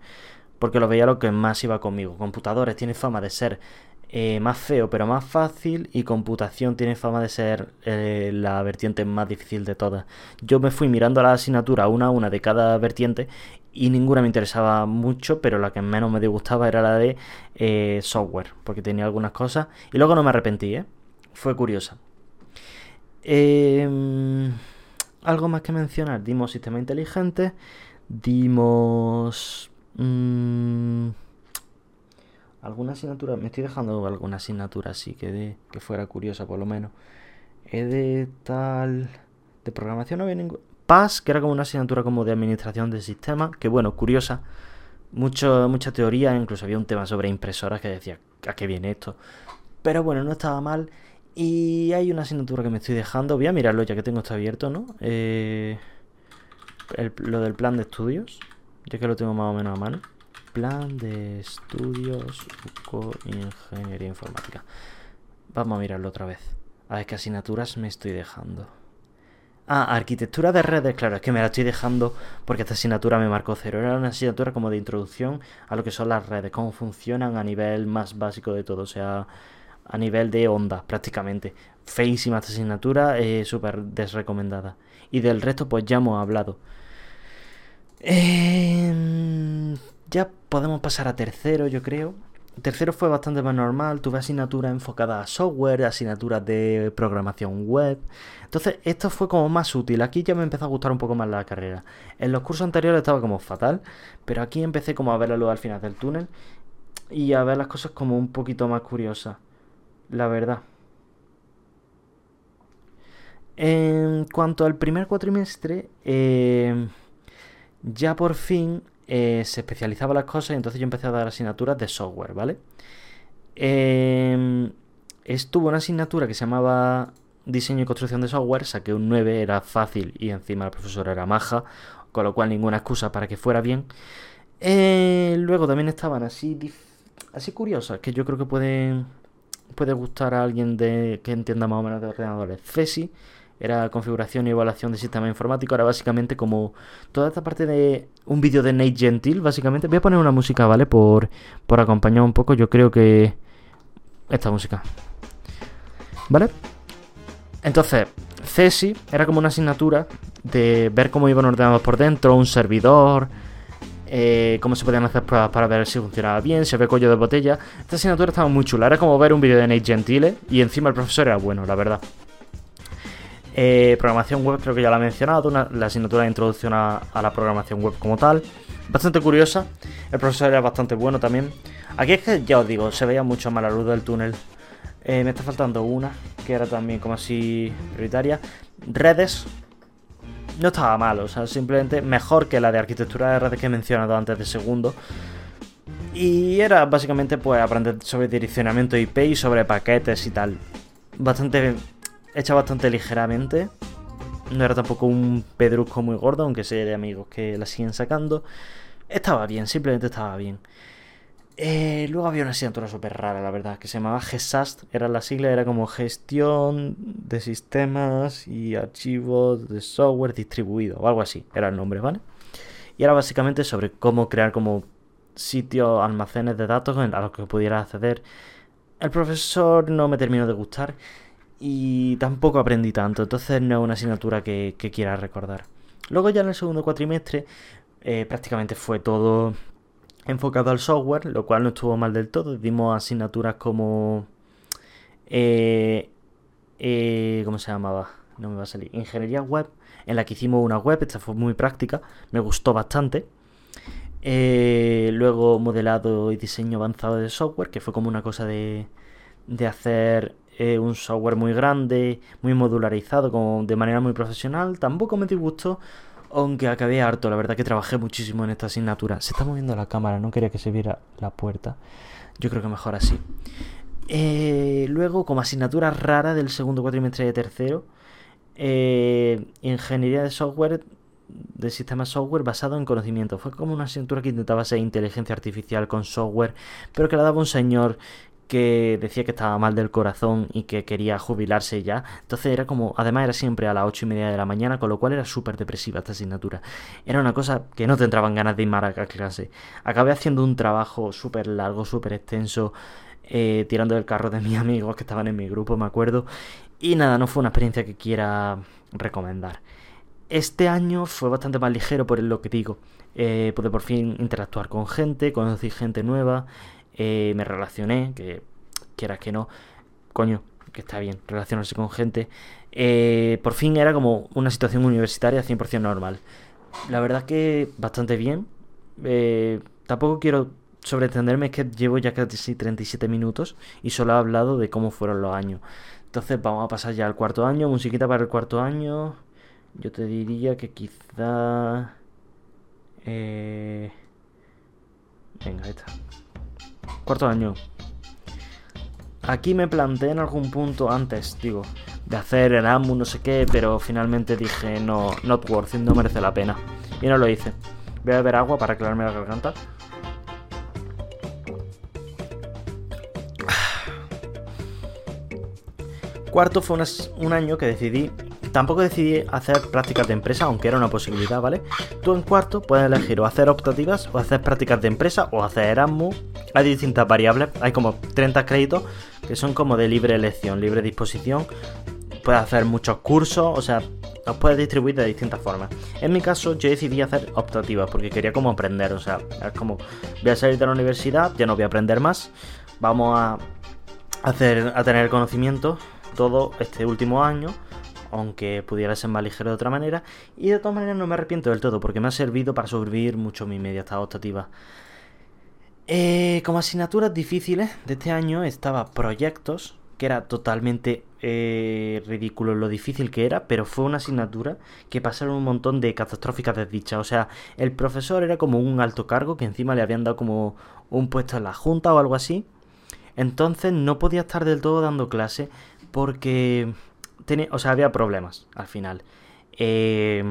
porque lo veía lo que más iba conmigo. Computadores tiene fama de ser eh, más feo pero más fácil y computación tiene fama de ser eh, la vertiente más difícil de todas. Yo me fui mirando la asignatura una a una de cada vertiente y ninguna me interesaba mucho, pero la que menos me disgustaba era la de eh, software, porque tenía algunas cosas y luego no me arrepentí. Fue curiosa. Algo más que mencionar, dimos sistema inteligente, dimos... Mmm, alguna asignatura, me estoy dejando alguna asignatura así que, de, que fuera curiosa por lo menos. He de tal... De programación no había ningún... PAS, que era como una asignatura como de administración de sistemas, que bueno, curiosa. Mucho, mucha teoría, incluso había un tema sobre impresoras que decía, ¿a qué viene esto? Pero bueno, no estaba mal. Y hay una asignatura que me estoy dejando, voy a mirarlo ya que tengo esto abierto, ¿no? Eh, lo del plan de estudios, ya que lo tengo más o menos a mano. Plan de estudios con ingeniería informática. Vamos a mirarlo otra vez. A ver qué asignaturas me estoy dejando. Ah, arquitectura de redes, claro, es que me la estoy dejando porque esta asignatura me marcó cero. Era una asignatura como de introducción a lo que son las redes, cómo funcionan a nivel más básico de todo, o sea, a nivel de ondas prácticamente. Feísima esta asignatura, eh, súper desrecomendada. Y del resto pues ya hemos hablado. Eh, ya podemos pasar a tercero, yo creo. Tercero fue bastante más normal, tuve asignaturas enfocadas a software, asignaturas de programación web. Entonces, esto fue como más útil. Aquí ya me empezó a gustar un poco más la carrera. En los cursos anteriores estaba como fatal, pero aquí empecé como a ver la luz al final del túnel y a ver las cosas como un poquito más curiosas. La verdad. En cuanto al primer cuatrimestre, eh, ya por fin eh, se especializaba las cosas y entonces yo empecé a dar asignaturas de software, ¿vale? Eh, estuvo una asignatura que se llamaba diseño y construcción de software, saqué un 9, era fácil y encima la profesora era maja, con lo cual ninguna excusa para que fuera bien. Eh, luego también estaban así, así curiosas, que yo creo que pueden puede gustar a alguien de que entienda más o menos de ordenadores. CESI era configuración y evaluación de sistema informático. Era básicamente como toda esta parte de un vídeo de Nate Gentil, básicamente. Voy a poner una música, ¿vale? Por, por acompañar un poco. Yo creo que... Esta música. ¿Vale? Entonces, CESI era como una asignatura de ver cómo iban ordenados por dentro, un servidor, eh, cómo se podían hacer pruebas para ver si funcionaba bien, si había cuello de botella. Esta asignatura estaba muy chula, era como ver un vídeo de Nate Gentile y encima el profesor era bueno, la verdad. Eh, programación web creo que ya la he mencionado, la asignatura de introducción a, la programación web como tal. Bastante curiosa, el profesor era bastante bueno también. Aquí es que ya os digo, se veía mucho más la luz del túnel. Eh, me está faltando una, que era también como así prioritaria. Redes, no estaba mal, o sea, simplemente mejor que la de arquitectura de redes que he mencionado antes de segundo. Y era básicamente pues aprender sobre direccionamiento IP y sobre paquetes y tal. Bastante. hecha bastante ligeramente. No era tampoco un pedrusco muy gordo, aunque sé de amigos que la siguen sacando. Estaba bien, simplemente estaba bien. Eh, luego había una asignatura súper rara, la verdad, que se llamaba GESAST, era la sigla, era como gestión de sistemas y archivos de software distribuido, o algo así, era el nombre, ¿vale? Y era básicamente sobre cómo crear como sitios, almacenes de datos a los que pudiera acceder. El profesor no me terminó de gustar y tampoco aprendí tanto, entonces no es una asignatura que, quiera recordar. Luego ya en el segundo cuatrimestre eh, prácticamente fue todo enfocado al software, lo cual no estuvo mal del todo. Dimos asignaturas como... Eh, eh, ¿Cómo se llamaba? No me va a salir. Ingeniería web, en la que hicimos una web, esta fue muy práctica, me gustó bastante. Eh, luego modelado y diseño avanzado de software, que fue como una cosa de, de hacer un software muy grande, muy modularizado, como de manera muy profesional. Tampoco me disgustó, aunque acabé harto, la verdad que trabajé muchísimo en esta asignatura. Se está moviendo la cámara, no quería que se viera la puerta. Yo creo que mejor así. Eh, luego, como asignatura rara del segundo cuatrimestre de tercero, eh, ingeniería de software, de sistemas software basado en conocimiento. Fue como una asignatura que intentaba ser inteligencia artificial con software, pero que la daba un señor que decía que estaba mal del corazón y que quería jubilarse ya. Entonces era como, además era siempre a las ocho y media de la mañana, con lo cual era súper depresiva esta asignatura. Era una cosa que no te entraban ganas de ir a clase. Acabé haciendo un trabajo súper largo, súper extenso, eh, tirando del carro de mis amigos que estaban en mi grupo, me acuerdo. Y nada, no fue una experiencia que quiera recomendar. Este año fue bastante más ligero por lo que digo. Eh, pude por fin interactuar con gente, conocí gente nueva. Eh, me relacioné, que quieras que no, coño, que está bien relacionarse con gente. Eh, por fin era como una situación universitaria 100% normal. La verdad que bastante bien. Eh, tampoco quiero sobreentenderme, es que llevo ya casi 37 minutos y solo he hablado de cómo fueron los años. Entonces vamos a pasar ya al cuarto año, musiquita para el cuarto año. Yo te diría que quizá... Eh... Venga, esta. Cuarto año. Aquí me planteé en algún punto antes, digo, de hacer el AMU, no sé qué, pero finalmente dije, no, not worth no merece la pena. Y no lo hice. Voy a beber agua para aclararme la garganta. Cuarto fue un año que decidí Tampoco decidí hacer prácticas de empresa, aunque era una posibilidad, ¿vale? Tú en cuarto puedes elegir o hacer optativas, o hacer prácticas de empresa, o hacer Erasmus. Hay distintas variables, hay como 30 créditos que son como de libre elección, libre disposición. Puedes hacer muchos cursos, o sea, los puedes distribuir de distintas formas. En mi caso, yo decidí hacer optativas porque quería como aprender, o sea, es como voy a salir de la universidad, ya no voy a aprender más, vamos a hacer a tener conocimiento todo este último año aunque pudiera ser más ligero de otra manera. Y de todas maneras no me arrepiento del todo, porque me ha servido para sobrevivir mucho mi media esta optativa. Eh, como asignaturas difíciles de este año estaba proyectos, que era totalmente eh, ridículo lo difícil que era, pero fue una asignatura que pasaron un montón de catastróficas desdichas. O sea, el profesor era como un alto cargo que encima le habían dado como un puesto en la junta o algo así. Entonces no podía estar del todo dando clase porque o sea, había problemas al final. Eh,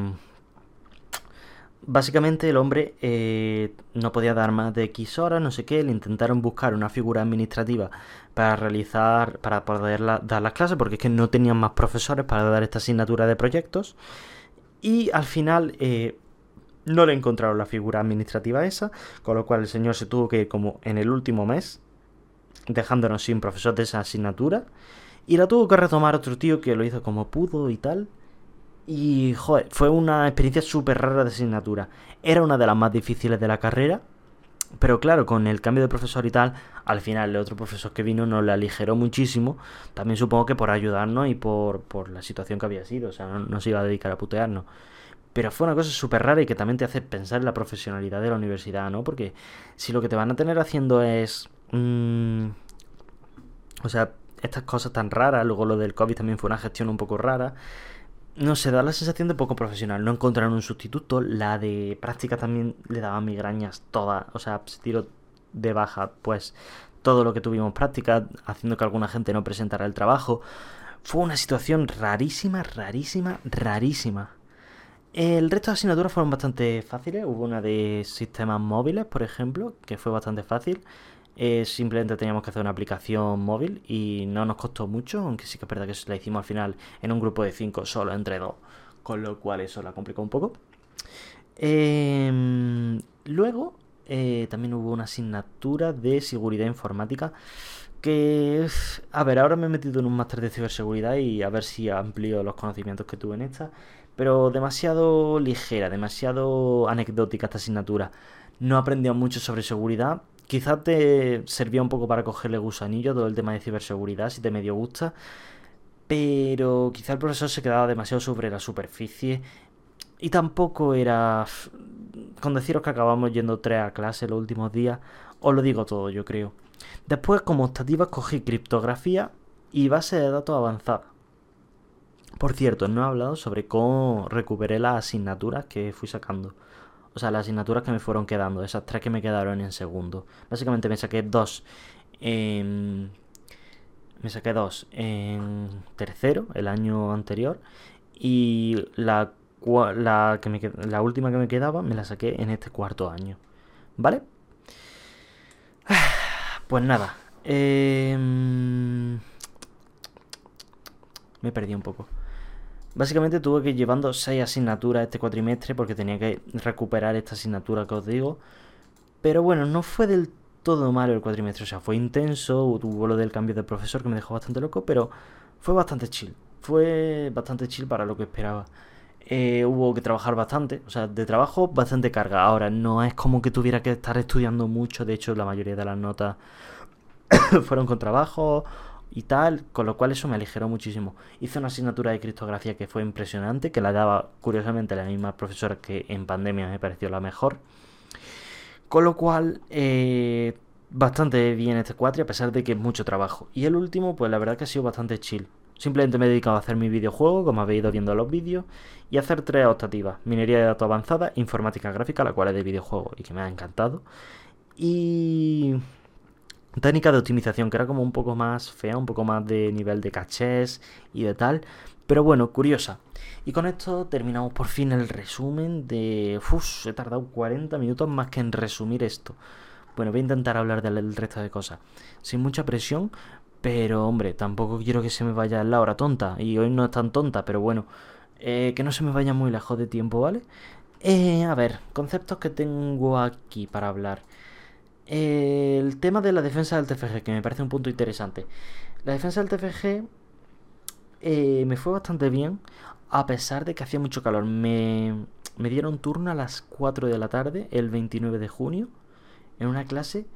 básicamente el hombre eh, no podía dar más de X horas, no sé qué, le intentaron buscar una figura administrativa para realizar, para poder dar las clases, porque es que no tenían más profesores para dar esta asignatura de proyectos. Y al final eh, no le encontraron la figura administrativa esa, con lo cual el señor se tuvo que ir como en el último mes, dejándonos sin profesor de esa asignatura. Y la tuvo que retomar otro tío que lo hizo como pudo y tal. Y, joder, fue una experiencia súper rara de asignatura. Era una de las más difíciles de la carrera. Pero claro, con el cambio de profesor y tal, al final el otro profesor que vino nos la aligeró muchísimo. También supongo que por ayudarnos y por, por la situación que había sido. O sea, no, se iba a dedicar a putearnos. Pero fue una cosa súper rara y que también te hace pensar en la profesionalidad de la universidad, ¿no? Porque si lo que te van a tener haciendo es... Mmm, o sea, estas cosas tan raras, luego lo del COVID también fue una gestión un poco rara. No sé, da la sensación de poco profesional. No encontraron un sustituto. La de práctica también le daba migrañas todas. O sea, se tiró de baja, pues, todo lo que tuvimos práctica, haciendo que alguna gente no presentara el trabajo. Fue una situación rarísima, rarísima, rarísima. El resto de asignaturas fueron bastante fáciles. Hubo una de sistemas móviles, por ejemplo, que fue bastante fácil. Eh, simplemente teníamos que hacer una aplicación móvil y no nos costó mucho, aunque sí que es verdad que la hicimos al final en un grupo de 5 solo entre dos, con lo cual eso la complicó un poco. Em, luego eh, también hubo una asignatura de seguridad informática que, a ver, ahora me he metido en un máster de ciberseguridad y a ver si amplío los conocimientos que tuve en esta, pero demasiado ligera, demasiado anecdótica esta asignatura. No aprendido mucho sobre seguridad, Quizás te servía un poco para cogerle gusanillo todo el tema de ciberseguridad, si te medio gusta. Pero quizá el profesor se quedaba demasiado sobre la superficie. Y tampoco era... Con deciros que acabamos yendo tres a clase los últimos días, os lo digo todo, yo creo. Después, como optativas, cogí criptografía y base de datos avanzada. Por cierto, no he hablado sobre cómo recuperé las asignaturas que fui sacando o sea, las asignaturas que me fueron quedando, esas tres que me quedaron en segundo. Básicamente me saqué dos en... Me saqué dos en tercero, el año anterior, y la, la, última que me quedaba me la saqué en este cuarto año. ¿Vale? Pues nada. Em, me perdí un poco. Básicamente tuve que ir llevando 6 asignaturas este cuatrimestre porque tenía que recuperar esta asignatura que os digo. Pero bueno, no fue del todo malo el cuatrimestre. O sea, fue intenso, hubo lo del cambio de profesor que me dejó bastante loco, pero fue bastante chill. Fue bastante chill para lo que esperaba. Eh, hubo que trabajar bastante, o sea, de trabajo bastante carga. Ahora, no es como que tuviera que estar estudiando mucho, de hecho, la mayoría de las notas fueron con trabajo y tal, con lo cual eso me aligeró muchísimo. Hice una asignatura de criptografía que fue impresionante, que la daba curiosamente la misma profesora que en pandemia me pareció la mejor. Con lo cual, eh, bastante bien este cuatri, a pesar de que es mucho trabajo. Y el último, pues la verdad que ha sido bastante chill. Simplemente me he dedicado a hacer mi videojuego, como habéis ido viendo los vídeos, y a hacer tres optativas. Minería de datos avanzada, informática gráfica, la cual es de videojuego y que me ha encantado. Y técnica de optimización que era como un poco más fea, un poco más de nivel de cachés y de tal. Pero bueno, curiosa. Y con esto terminamos por fin el resumen de... Uf, he tardado 40 minutos más que en resumir esto. Bueno, voy a intentar hablar del resto de cosas. Sin mucha presión, pero hombre, tampoco quiero que se me vaya la hora tonta. Y hoy no es tan tonta, pero bueno, eh, que no se me vaya muy lejos de tiempo, ¿vale? Eh, a ver, conceptos que tengo aquí para hablar el tema de la defensa del TFG, que me parece un punto interesante. La defensa del TFG eh, me fue bastante bien, a pesar de que hacía mucho calor. Me, me dieron turno a las 4 de la tarde, el 29 de junio, en una clase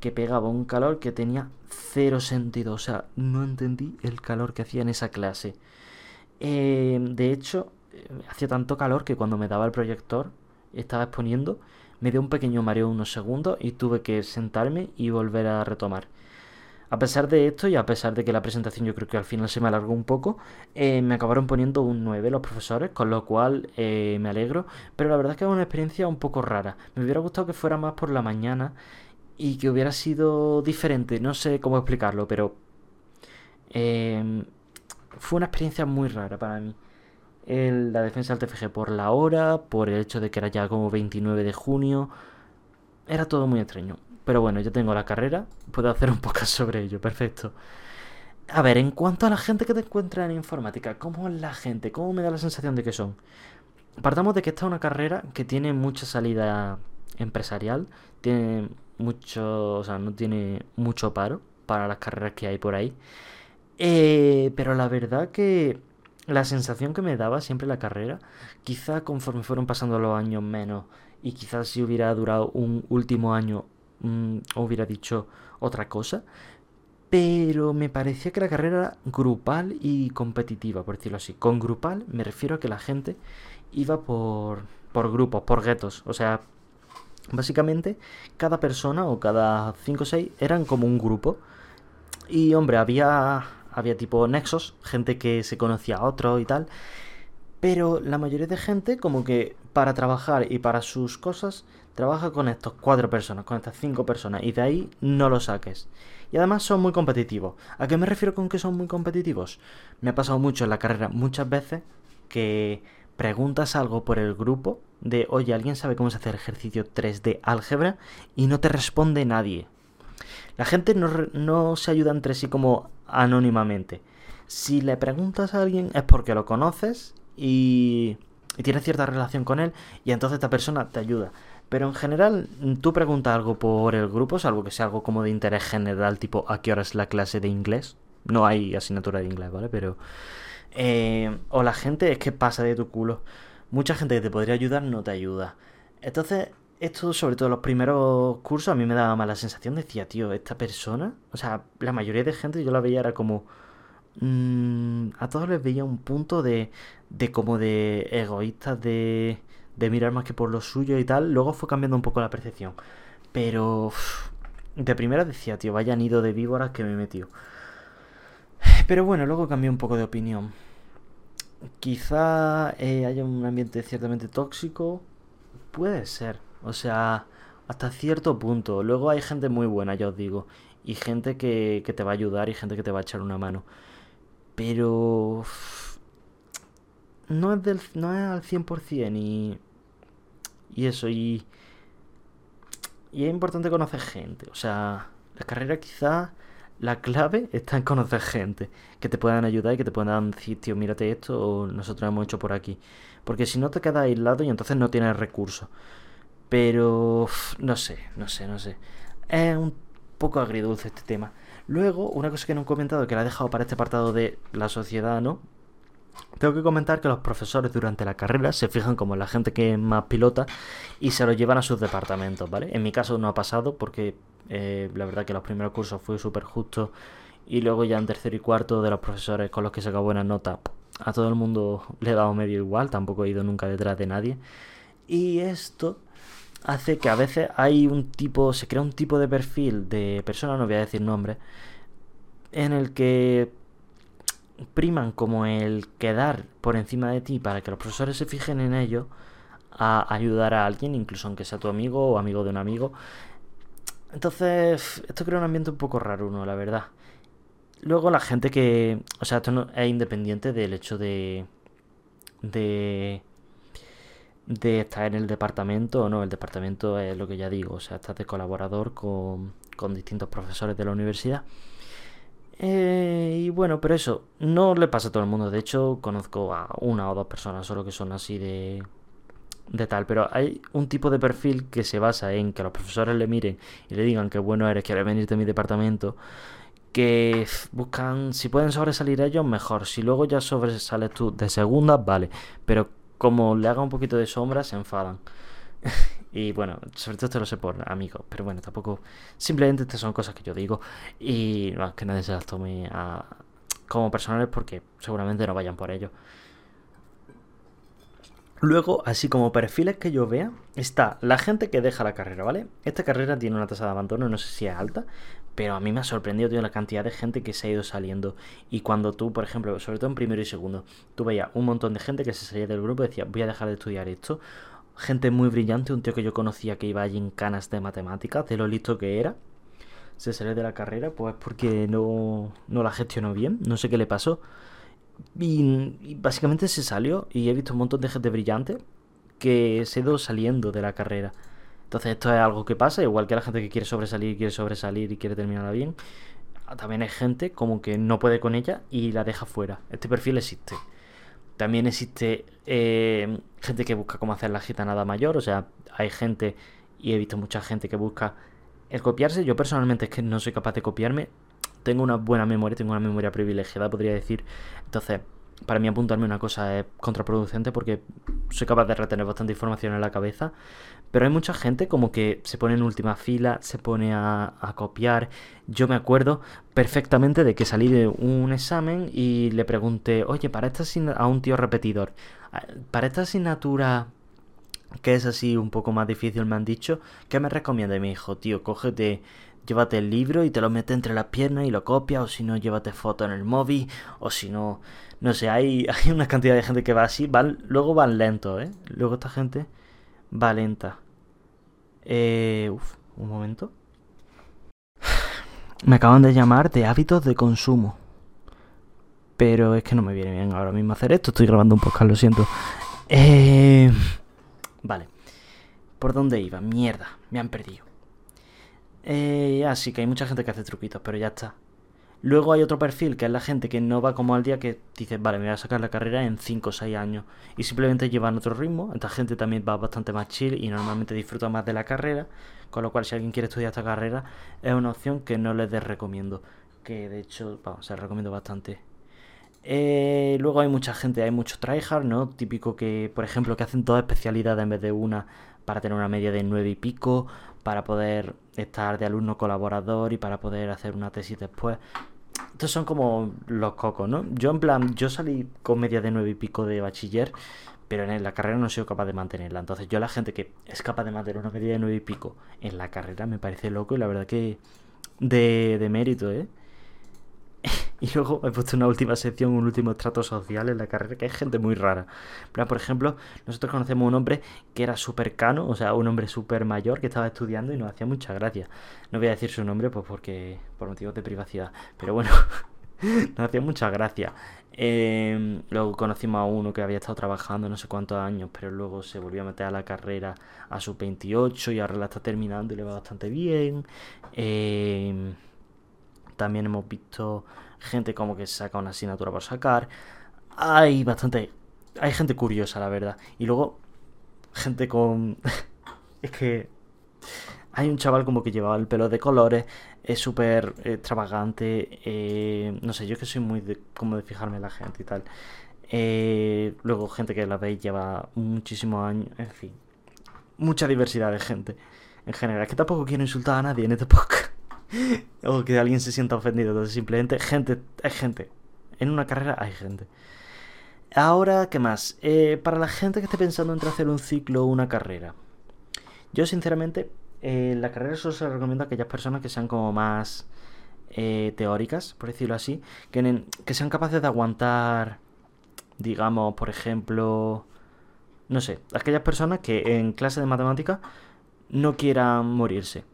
que pegaba un calor que tenía cero sentido. O sea, no entendí el calor que hacía en esa clase. Eh, de hecho, eh, hacía tanto calor que cuando me daba el proyector, estaba exponiendo, me dio un pequeño mareo unos segundos y tuve que sentarme y volver a retomar. A pesar de esto y a pesar de que la presentación yo creo que al final se me alargó un poco, eh, me acabaron poniendo un 9 los profesores, con lo cual eh, me alegro, pero la verdad es que es una experiencia un poco rara. Me hubiera gustado que fuera más por la mañana y que hubiera sido diferente, no sé cómo explicarlo, pero eh, fue una experiencia muy rara para mí la defensa del TFG por la hora, por el hecho de que era ya como 29 de junio. Era todo muy extraño. Pero bueno, yo tengo la carrera, puedo hacer un poco sobre ello, perfecto. A ver, en cuanto a la gente que te encuentra en informática, ¿cómo es la gente? ¿Cómo me da la sensación de que son? Partamos de que esta es una carrera que tiene mucha salida empresarial, tiene mucho, o sea, no tiene mucho paro para las carreras que hay por ahí. Eh, pero la verdad que la sensación que me daba siempre la carrera, quizá conforme fueron pasando los años menos, y quizás si hubiera durado un último año, mm, hubiera dicho otra cosa, pero me parecía que la carrera era grupal y competitiva, por decirlo así. Con grupal me refiero a que la gente iba por, por grupos, por guetos, o sea, básicamente cada persona o cada 5 o 6 eran como un grupo. Y hombre, había había tipo nexos, gente que se conocía a otro y tal. Pero la mayoría de gente, como que para trabajar y para sus cosas, trabaja con estos cuatro personas, con estas cinco personas, y de ahí no lo saques. Y además son muy competitivos. ¿A qué me refiero con que son muy competitivos? Me ha pasado mucho en la carrera muchas veces que preguntas algo por el grupo de, oye, ¿alguien sabe cómo se hace ejercicio 3 de álgebra? Y no te responde nadie. La gente no, no se ayuda entre sí como anónimamente. Si le preguntas a alguien es porque lo conoces y, y tienes cierta relación con él y entonces esta persona te ayuda. Pero en general, tú preguntas algo por el grupo, salvo que sea algo como de interés general, tipo ¿a qué hora es la clase de inglés? No hay asignatura de inglés, ¿vale? Pero... Eh, o la gente es que pasa de tu culo. Mucha gente que te podría ayudar no te ayuda. Entonces, esto, sobre todo los primeros cursos, a mí me daba mala sensación. Decía, tío, esta persona, o sea, la mayoría de gente yo la veía era como. Mm, a todos les veía un punto de, de como de egoístas, de, de mirar más que por lo suyo y tal. Luego fue cambiando un poco la percepción. Pero de primera decía, tío, vaya nido de víboras que me metió. Pero bueno, luego cambié un poco de opinión. Quizá eh, haya un ambiente ciertamente tóxico. Puede ser. O sea, hasta cierto punto. Luego hay gente muy buena, ya os digo. Y gente que, que te va a ayudar y gente que te va a echar una mano. Pero... No es, del, no es al 100% y... Y eso, y... Y es importante conocer gente. O sea, la carrera quizá la clave está en conocer gente que te puedan ayudar y que te puedan decir, tío, mírate esto o nosotros hemos hecho por aquí. Porque si no te quedas aislado y entonces no tienes recursos. Pero no sé, no sé, no sé. Es un poco agridulce este tema. Luego, una cosa que no he comentado, que la he dejado para este apartado de la sociedad, ¿no? Tengo que comentar que los profesores durante la carrera se fijan como la gente que es más pilota y se lo llevan a sus departamentos, ¿vale? En mi caso no ha pasado porque eh, la verdad que los primeros cursos fue súper justo y luego ya en tercero y cuarto de los profesores con los que sacado buenas notas, a todo el mundo le he dado medio igual, tampoco he ido nunca detrás de nadie. Y esto hace que a veces hay un tipo, se crea un tipo de perfil de persona, no voy a decir nombre, en el que priman como el quedar por encima de ti para que los profesores se fijen en ello a ayudar a alguien, incluso aunque sea tu amigo o amigo de un amigo. Entonces, esto crea un ambiente un poco raro, ¿no? La verdad. Luego la gente que... O sea, esto no es independiente del hecho de... De de estar en el departamento o no. El departamento es lo que ya digo, o sea, estás de colaborador con, con distintos profesores de la universidad. Eh, y bueno, pero eso no le pasa a todo el mundo. De hecho, conozco a una o dos personas solo que son así de, de tal. Pero hay un tipo de perfil que se basa en que los profesores le miren y le digan que bueno eres, quieres venir de mi departamento. Que buscan, si pueden sobresalir ellos, mejor. Si luego ya sobresales tú de segunda, vale. Pero como le haga un poquito de sombra, se enfadan. y bueno, sobre todo esto lo sé por amigos, pero bueno, tampoco. Simplemente estas son cosas que yo digo y no, que nadie se las tome como personales porque seguramente no vayan por ello. Luego, así como perfiles que yo vea, está la gente que deja la carrera, ¿vale? Esta carrera tiene una tasa de abandono, no sé si es alta, pero a mí me ha sorprendido, tío, la cantidad de gente que se ha ido saliendo. Y cuando tú, por ejemplo, sobre todo en primero y segundo, tú veías un montón de gente que se salía del grupo y decía, voy a dejar de estudiar esto. Gente muy brillante, un tío que yo conocía que iba allí en canas de matemáticas, de lo listo que era. Se salió de la carrera, pues porque no, no la gestionó bien, no sé qué le pasó. Y, básicamente se salió y he visto un montón de gente brillante que se ha ido saliendo de la carrera. Entonces esto es algo que pasa, igual que la gente que quiere sobresalir, quiere sobresalir y quiere terminarla bien. También hay gente como que no puede con ella y la deja fuera. Este perfil existe. También existe eh, gente que busca cómo hacer la gitanada mayor. O sea, hay gente, y he visto mucha gente que busca el copiarse. Yo personalmente es que no soy capaz de copiarme tengo una buena memoria, tengo una memoria privilegiada, podría decir. Entonces, para mí apuntarme una cosa es contraproducente porque soy capaz de retener bastante información en la cabeza. Pero hay mucha gente como que se pone en última fila, se pone a, copiar. Yo me acuerdo perfectamente de que salí de un examen y le pregunté, oye, para esta a un tío repetidor, para esta asignatura que es así un poco más difícil me han dicho, ¿qué me recomienda? Y me dijo, tío, cógete llévate el libro y te lo metes entre las piernas y lo copias, o si no, llévate foto en el móvil, o si no, no sé, hay, hay una cantidad de gente que va así, van, luego van lentos, ¿eh? Luego esta gente va lenta. Eh, uf, un momento. Me acaban de llamar de hábitos de consumo. Pero es que no me viene bien ahora mismo hacer esto. Estoy grabando un podcast, lo siento. Eh, vale. ¿Por dónde iba? Mierda, me han perdido. Eh, así que hay mucha gente que hace truquitos, pero ya está. Luego hay otro perfil, que es la gente que no va como al día, que dice, vale, me voy a sacar la carrera en 5 o 6 años. Y simplemente llevan otro ritmo. Esta gente también va bastante más chill y normalmente disfruta más de la carrera. Con lo cual, si alguien quiere estudiar esta carrera, es una opción que no les recomiendo. Que de hecho, vamos, se recomiendo bastante. Eh, luego hay mucha gente, hay muchos tryhard, ¿no? Típico que, por ejemplo, que hacen toda especialidad en vez de una para tener una media de 9 y pico, para poder estar de alumno colaborador y para poder hacer una tesis después. Estos son como los cocos, ¿no? Yo en plan, yo salí con media de nueve y pico de bachiller, pero en la carrera no he sido capaz de mantenerla. Entonces yo la gente que es capaz de mantener una media de nueve y pico en la carrera me parece loco y la verdad que de, de mérito, ¿eh? Y luego he puesto una última sección, un último estrato social en la carrera, que hay gente muy rara. Por ejemplo, nosotros conocemos un hombre que era súper cano, o sea, un hombre súper mayor que estaba estudiando y nos hacía mucha gracia. No voy a decir su nombre pues porque por motivos de privacidad, pero bueno, nos hacía mucha gracia. Em, luego conocimos a uno que había estado trabajando no sé cuántos años, pero luego se volvió a meter a la carrera a sus 28 y ahora la está terminando y le va bastante bien. Eh, también hemos visto gente como que saca una asignatura por sacar. Hay bastante... Hay gente curiosa, la verdad. Y luego, gente con... es que... Hay un chaval como que llevaba el pelo de colores, es súper extravagante, eh, no sé, yo que soy muy de, como de fijarme en la gente y tal. Eh, luego gente que la veis lleva muchísimos años, en fin, mucha diversidad de gente en general. Es que tampoco quiero insultar a nadie en este podcast. o que alguien se sienta ofendido. Entonces, simplemente, gente, hay gente. En una carrera hay gente. Ahora, ¿qué más? Eh, para la gente que esté pensando entre hacer un ciclo o una carrera. Yo, sinceramente, eh, la carrera solo se recomienda a aquellas personas que sean como más eh, teóricas, por decirlo así. Que, que sean capaces de aguantar, digamos, por ejemplo... No sé, aquellas personas que en clase de matemática no quieran morirse.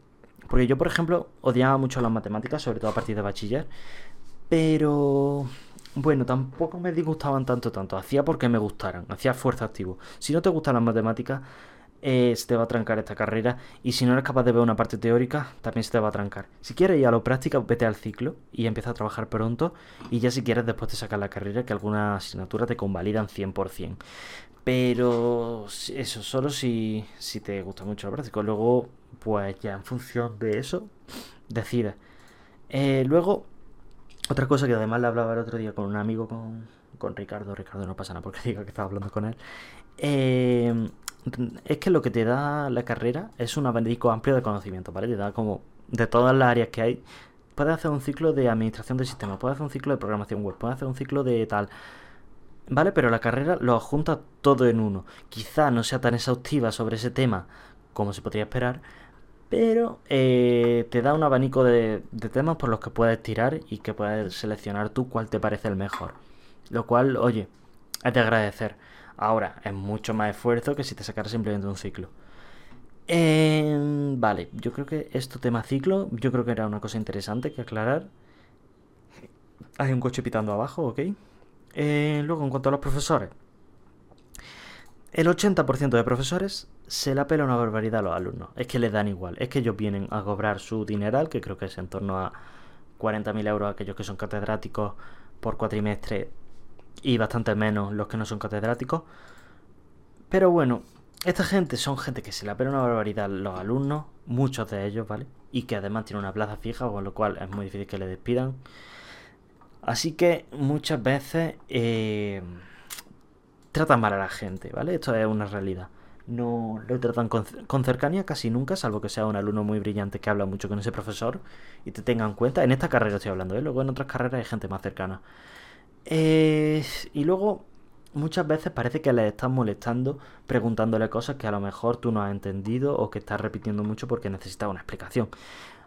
Porque yo, por ejemplo, odiaba mucho las matemáticas, sobre todo a partir de bachiller. Pero bueno, tampoco me disgustaban tanto, tanto. Hacía porque me gustaran, hacía esfuerzo activo. Si no te gustan las matemáticas, eh, se te va a trancar esta carrera. Y si no eres capaz de ver una parte teórica, también se te va a trancar. Si quieres ir a lo práctico, vete al ciclo y empieza a trabajar pronto. Y ya si quieres, después de sacar la carrera, que alguna asignatura te convalidan 100%. Pero eso, solo si, si te gusta mucho lo práctico. Luego, pues ya en función de eso, decides. Eh, luego, otra cosa que además le hablaba el otro día con un amigo, con, con Ricardo. Ricardo no pasa nada porque diga que estaba hablando con él. Eh, es que lo que te da la carrera es un abanico amplio de conocimiento, ¿vale? Te da como de todas las áreas que hay. Puedes hacer un ciclo de administración de sistemas, puedes hacer un ciclo de programación web, puedes hacer un ciclo de tal. ¿Vale? Pero la carrera lo junta todo en uno. Quizá no sea tan exhaustiva sobre ese tema como se podría esperar, pero eh, te da un abanico de, temas por los que puedes tirar y que puedes seleccionar tú cuál te parece el mejor. Lo cual, oye, es de agradecer. Ahora, es mucho más esfuerzo que si te sacaras simplemente un ciclo. Eh, vale, yo creo que esto tema ciclo, yo creo que era una cosa interesante que aclarar. Hay un coche pitando abajo, ¿ok? Eh, luego, en cuanto a los profesores. El 80% de profesores se la pela una barbaridad a los alumnos. Es que les dan igual. Es que ellos vienen a cobrar su dineral, que creo que es en torno a 40.000 euros aquellos que son catedráticos por cuatrimestre y bastante menos los que no son catedráticos. Pero bueno, esta gente son gente que se la pela una barbaridad los alumnos, muchos de ellos, ¿vale? Y que además tienen una plaza fija, con lo cual es muy difícil que le despidan. Así que muchas veces eh, tratan mal a la gente, ¿vale? Esto es una realidad. No lo tratan con, cercanía casi nunca, salvo que sea un alumno muy brillante que habla mucho con ese profesor y te tenga en cuenta. En esta carrera estoy hablando, ¿eh? Luego en otras carreras hay gente más cercana. Eh, y luego muchas veces parece que le estás molestando preguntándole cosas que a lo mejor tú no has entendido o que estás repitiendo mucho porque necesitas una explicación.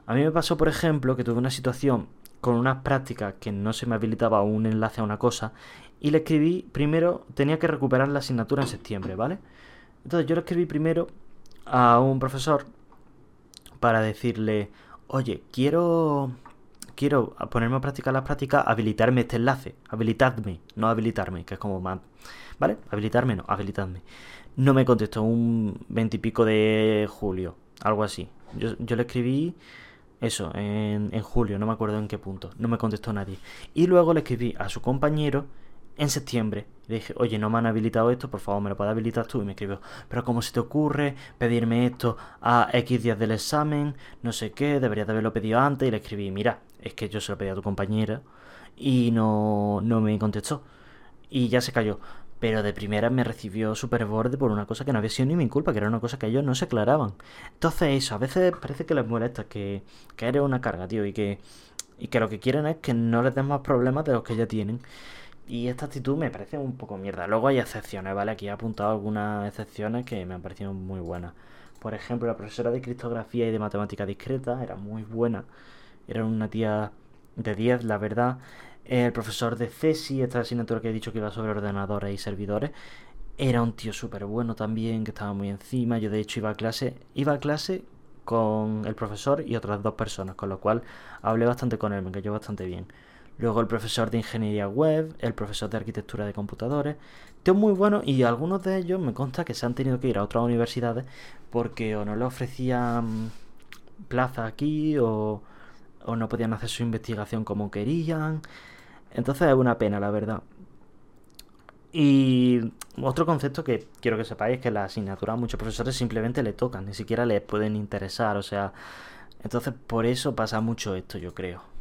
A mí me pasó, por ejemplo, que tuve una situación con unas prácticas que no se me habilitaba un enlace a una cosa y le escribí primero, tenía que recuperar la asignatura en septiembre, ¿vale? Entonces yo le escribí primero a un profesor para decirle, oye, quiero quiero ponerme a practicar las prácticas, habilitarme este enlace, habilitadme, no habilitarme, que es como más, ¿vale? Habilitarme no, habilitadme. No me contestó un veintipico de julio, algo así. Yo, yo le escribí eso, en, en julio, no me acuerdo en qué punto, no me contestó nadie. Y luego le escribí a su compañero en septiembre. Le dije, oye, no me han habilitado esto, por favor, me lo puedes habilitar tú. Y me escribió, pero ¿cómo se te ocurre pedirme esto a X días del examen? No sé qué, deberías de haberlo pedido antes. Y le escribí, mira, es que yo se lo pedí a tu compañera y no, no me contestó. Y ya se cayó. Pero de primera me recibió súper borde por una cosa que no había sido ni mi culpa, que era una cosa que ellos no se aclaraban. Entonces eso, a veces parece que les molesta, que, que eres una carga, tío, y que, y que lo que quieren es que no les den más problemas de los que ya tienen. Y esta actitud me parece un poco mierda. Luego hay excepciones, ¿vale? Aquí he apuntado algunas excepciones que me han parecido muy buenas. Por ejemplo, la profesora de criptografía y de matemática discreta era muy buena. Era una tía de 10, la verdad. El profesor de CESI, esta asignatura que he dicho que iba sobre ordenadores y servidores, era un tío súper bueno también, que estaba muy encima. Yo de hecho iba a clase, iba a clase con el profesor y otras dos personas, con lo cual hablé bastante con él, me cayó bastante bien. Luego el profesor de ingeniería web, el profesor de arquitectura de computadores. Tíos muy buenos y algunos de ellos me consta que se han tenido que ir a otras universidades porque o no le ofrecían plaza aquí o, o no podían hacer su investigación como querían. Entonces es una pena, la verdad. Y otro concepto que quiero que sepáis es que la asignatura a muchos profesores simplemente le tocan, ni siquiera les pueden interesar, o sea, entonces por eso pasa mucho esto, yo creo.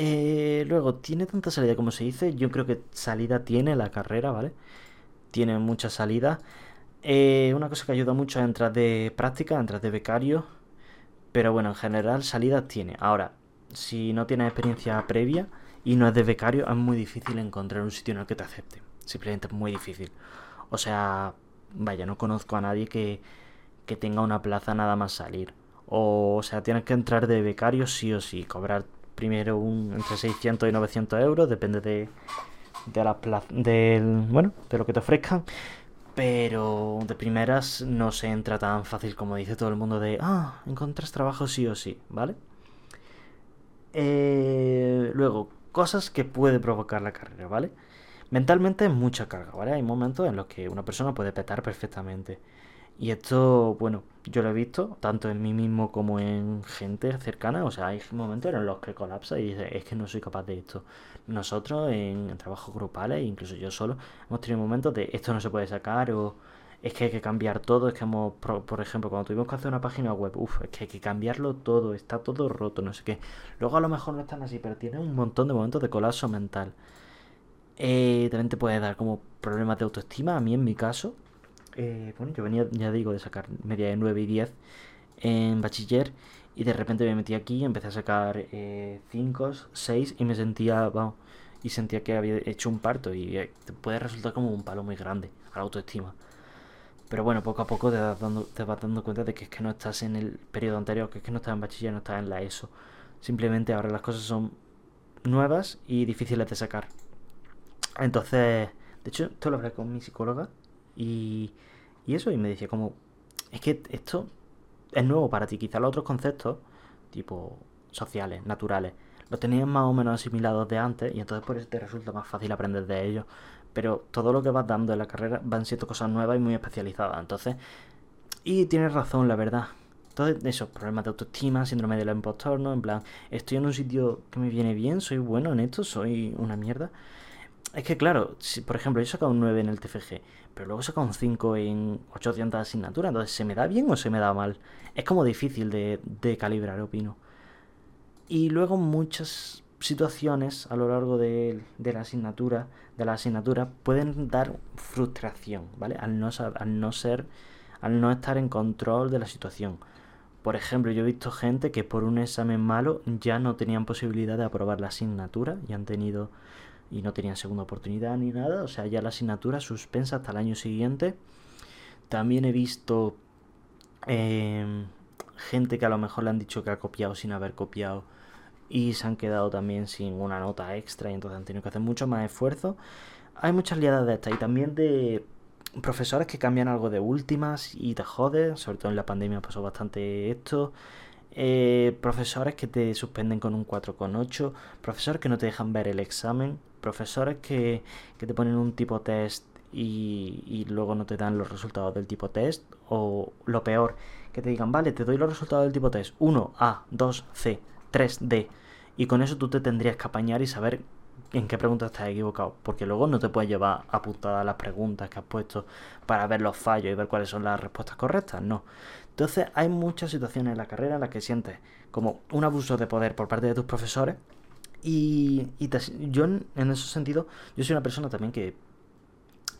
Eh, luego, tiene tanta salida como se dice. Yo creo que salida tiene la carrera, ¿vale? Tiene mucha salida. Eh, una cosa que ayuda mucho es entrar de práctica, entrar de becario. Pero bueno, en general salida tiene. Ahora, si no tienes experiencia previa y no es de becario, es muy difícil encontrar un sitio en el que te acepte. Simplemente es muy difícil. O sea, vaya, no conozco a nadie que, que tenga una plaza nada más salir. O, o sea, tienes que entrar de becario sí o sí, cobrar primero un entre 600 y 900 euros, depende de, de las del, bueno, de lo que te ofrezcan. Pero de primeras no se entra tan fácil como dice todo el mundo de, ah, encuentras trabajo sí o sí, ¿vale? Eh, luego, cosas que puede provocar la carrera, ¿vale? Mentalmente es mucha carga, ¿vale? Hay momentos en los que una persona puede petar perfectamente. Y esto, bueno, yo lo he visto tanto en mí mismo como en gente cercana. O sea, hay momentos en los que colapsa y dice, es que no soy capaz de esto. Nosotros en, trabajos grupales, incluso yo solo, hemos tenido momentos de esto no se puede sacar o es que hay que cambiar todo. Es que hemos, por, ejemplo, cuando tuvimos que hacer una página web, uff, es que hay que cambiarlo todo, está todo roto, no sé qué. Luego a lo mejor no están así, pero tiene un montón de momentos de colapso mental. Eh, también te puede dar como problemas de autoestima. A mí, en mi caso, eh, bueno, yo venía, ya digo, de sacar media de 9 y 10 en bachiller y de repente me metí aquí, empecé a sacar 5, eh, 6 y me sentía, vamos, y sentía que había hecho un parto y eh, puede resultar como un palo muy grande a la autoestima. Pero bueno, poco a poco te vas, dando, te vas dando cuenta de que es que no estás en el periodo anterior, que es que no estás en bachiller, no estás en la ESO. Simplemente ahora las cosas son nuevas y difíciles de sacar. Entonces, de hecho, esto lo hablé con mi psicóloga y, eso, y me decía como, es que esto es nuevo para ti, quizás los otros conceptos, tipo sociales, naturales, los tenías más o menos asimilados de antes y entonces por eso te resulta más fácil aprender de ellos. Pero todo lo que vas dando en la carrera van siendo cosas nuevas y muy especializadas. Entonces, y tienes razón, la verdad. Entonces, esos problemas de autoestima, síndrome del impostor, ¿no? En plan, estoy en un sitio que me viene bien, soy bueno en esto, soy una mierda. Es que claro, si, por ejemplo, yo he sacado un 9 en el TFG, pero luego he sacado un 5 en 800 asignaturas, entonces ¿se me da bien o se me da mal? Es como difícil de, de calibrar, opino. Y luego muchas situaciones a lo largo de, la asignatura, de la asignatura, pueden dar frustración, ¿vale? Al no, al no ser, al no estar en control de la situación. Por ejemplo, yo he visto gente que por un examen malo ya no tenían posibilidad de aprobar la asignatura y han tenido y no tenían segunda oportunidad ni nada, o sea, ya la asignatura suspensa hasta el año siguiente. También he visto em, gente que a lo mejor le han dicho que ha copiado sin haber copiado y se han quedado también sin una nota extra y entonces han tenido que hacer mucho más esfuerzo. Hay muchas liadas de estas y también de profesores que cambian algo de últimas y te joden, sobre todo en la pandemia pasó bastante esto. Eh, profesores que te suspenden con un 4,8, profesores que no te dejan ver el examen, profesores que, que te ponen un tipo test y, y, luego no te dan los resultados del tipo test, o lo peor, que te digan, vale, te doy los resultados del tipo test 1A, 2C, 3D, y con eso tú te tendrías que apañar y saber en qué preguntas estás equivocado, porque luego no te puedes llevar apuntadas las preguntas que has puesto para ver los fallos y ver cuáles son las respuestas correctas, no. Entonces hay muchas situaciones en la carrera en las que sientes como un abuso de poder por parte de tus profesores y, yo en, ese sentido, yo soy una persona también que,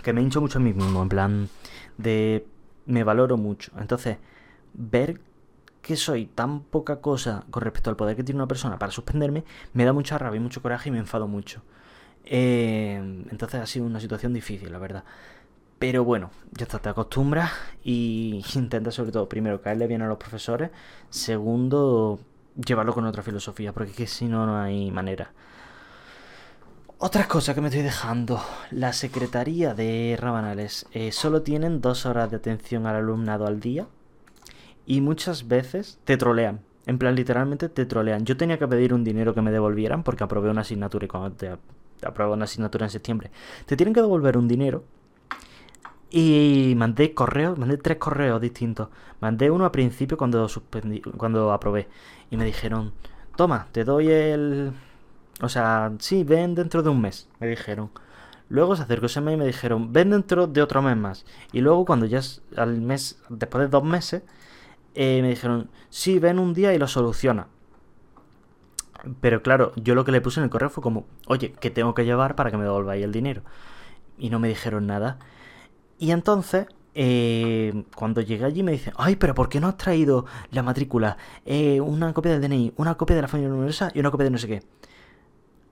que me hincho mucho a mí mismo, en plan de me valoro mucho. Entonces, ver que soy tan poca cosa con respecto al poder que tiene una persona para suspenderme, me da mucha rabia y mucho coraje y me enfado mucho. Eh, entonces ha sido una situación difícil, la verdad. Pero bueno, ya está, te acostumbras y intenta sobre todo, primero, caerle bien a los profesores, segundo, llevarlo con otra filosofía, porque si no, no hay manera. Otras cosas que me estoy dejando. La secretaría de Rabanales eh, solo tienen dos horas de atención al alumnado al día y muchas veces te trolean. En plan, literalmente te trolean. Yo tenía que pedir un dinero que me devolvieran porque aprobé una asignatura y cuando te apruebas una asignatura en septiembre, te tienen que devolver un dinero y mandé correos, mandé tres correos distintos. Mandé uno al principio cuando suspendí, cuando aprobé. Y me dijeron, toma, te doy el... O sea, sí, ven dentro de un mes, me dijeron. Luego se acercó ese mes y me dijeron, ven dentro de otro mes más. Y luego cuando ya al mes, después de dos meses, eh, me dijeron, sí, ven un día y lo soluciona. Pero claro, yo lo que le puse en el correo fue como, oye, ¿qué tengo que llevar para que me devolváis el dinero? Y no me dijeron nada. Y entonces, eh, cuando llegué allí me dicen, ay, pero ¿por qué no has traído la matrícula? Eh, una copia del DNI, una copia de la familia numerosa y una copia de no sé qué.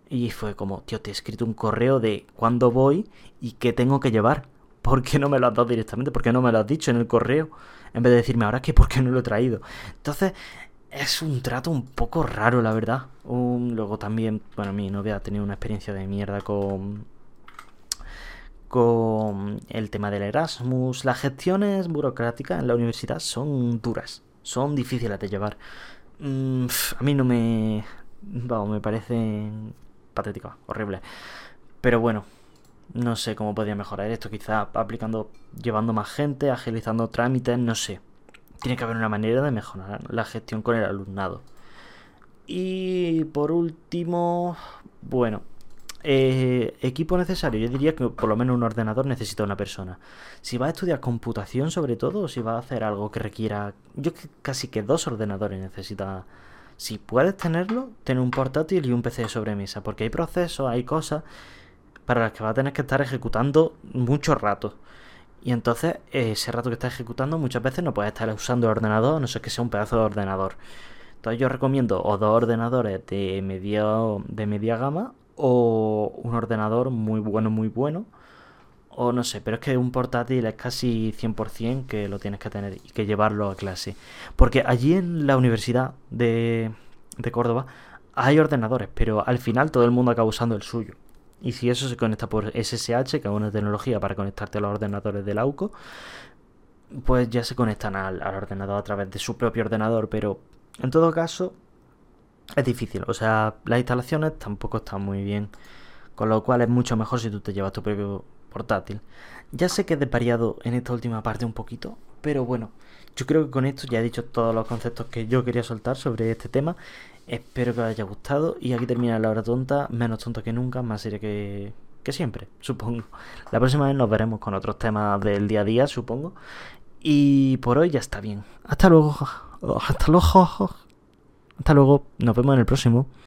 Y fue como, tío, te he escrito un correo de cuándo voy y qué tengo que llevar. ¿Por qué no me lo has dado directamente? ¿Por qué no me lo has dicho en el correo? En vez de decirme ahora que por qué no lo he traído. Entonces, es un trato un poco raro, la verdad. luego también, bueno, mi novia ha tenido una experiencia de mierda con con el tema del Erasmus. Las gestiones burocráticas en la universidad son duras, son difíciles de llevar. Mm, a mí no me... Vamos, me parece patético, horrible. Pero bueno, no sé cómo podría mejorar esto. Quizá aplicando, llevando más gente, agilizando trámites, no sé. Tiene que haber una manera de mejorar la gestión con el alumnado. Y por último, bueno, eh, equipo necesario, yo diría que por lo menos un ordenador necesita una persona. Si va a estudiar computación sobre todo, o si va a hacer algo que requiera... Yo casi que dos ordenadores necesita... Si puedes tenerlo, tener un portátil y un PC de sobremesa, porque hay procesos, hay cosas para las que va a tener que estar ejecutando mucho rato. Y entonces, ese rato que está ejecutando, muchas veces no puedes estar usando el ordenador, no sé que sea un pedazo de ordenador. Entonces yo recomiendo o dos ordenadores de medio, de media gama o un ordenador muy bueno, muy bueno. O no sé, pero es que un portátil es casi 100% que lo tienes que tener y que llevarlo a clase. Porque allí en la Universidad de, de Córdoba hay ordenadores, pero al final todo el mundo acaba usando el suyo. Y si eso se conecta por SSH, que es una tecnología para conectarte a los ordenadores del AUCO, pues ya se conectan al, al ordenador a través de su propio ordenador. Pero en todo caso, es difícil. O sea, las instalaciones tampoco están muy bien. Con lo cual es mucho mejor si tú te llevas tu propio portátil. Ya sé que he desvariado en esta última parte un poquito, pero bueno, yo creo que con esto ya he dicho todos los conceptos que yo quería soltar sobre este tema. Espero que os haya gustado y aquí termina la hora tonta, menos tonto que nunca, más seria que, que siempre, supongo. La próxima vez nos veremos con otros temas del día a día, supongo. Y por hoy ya está bien. Hasta luego. Hasta luego. Hasta luego, nos vemos en el próximo.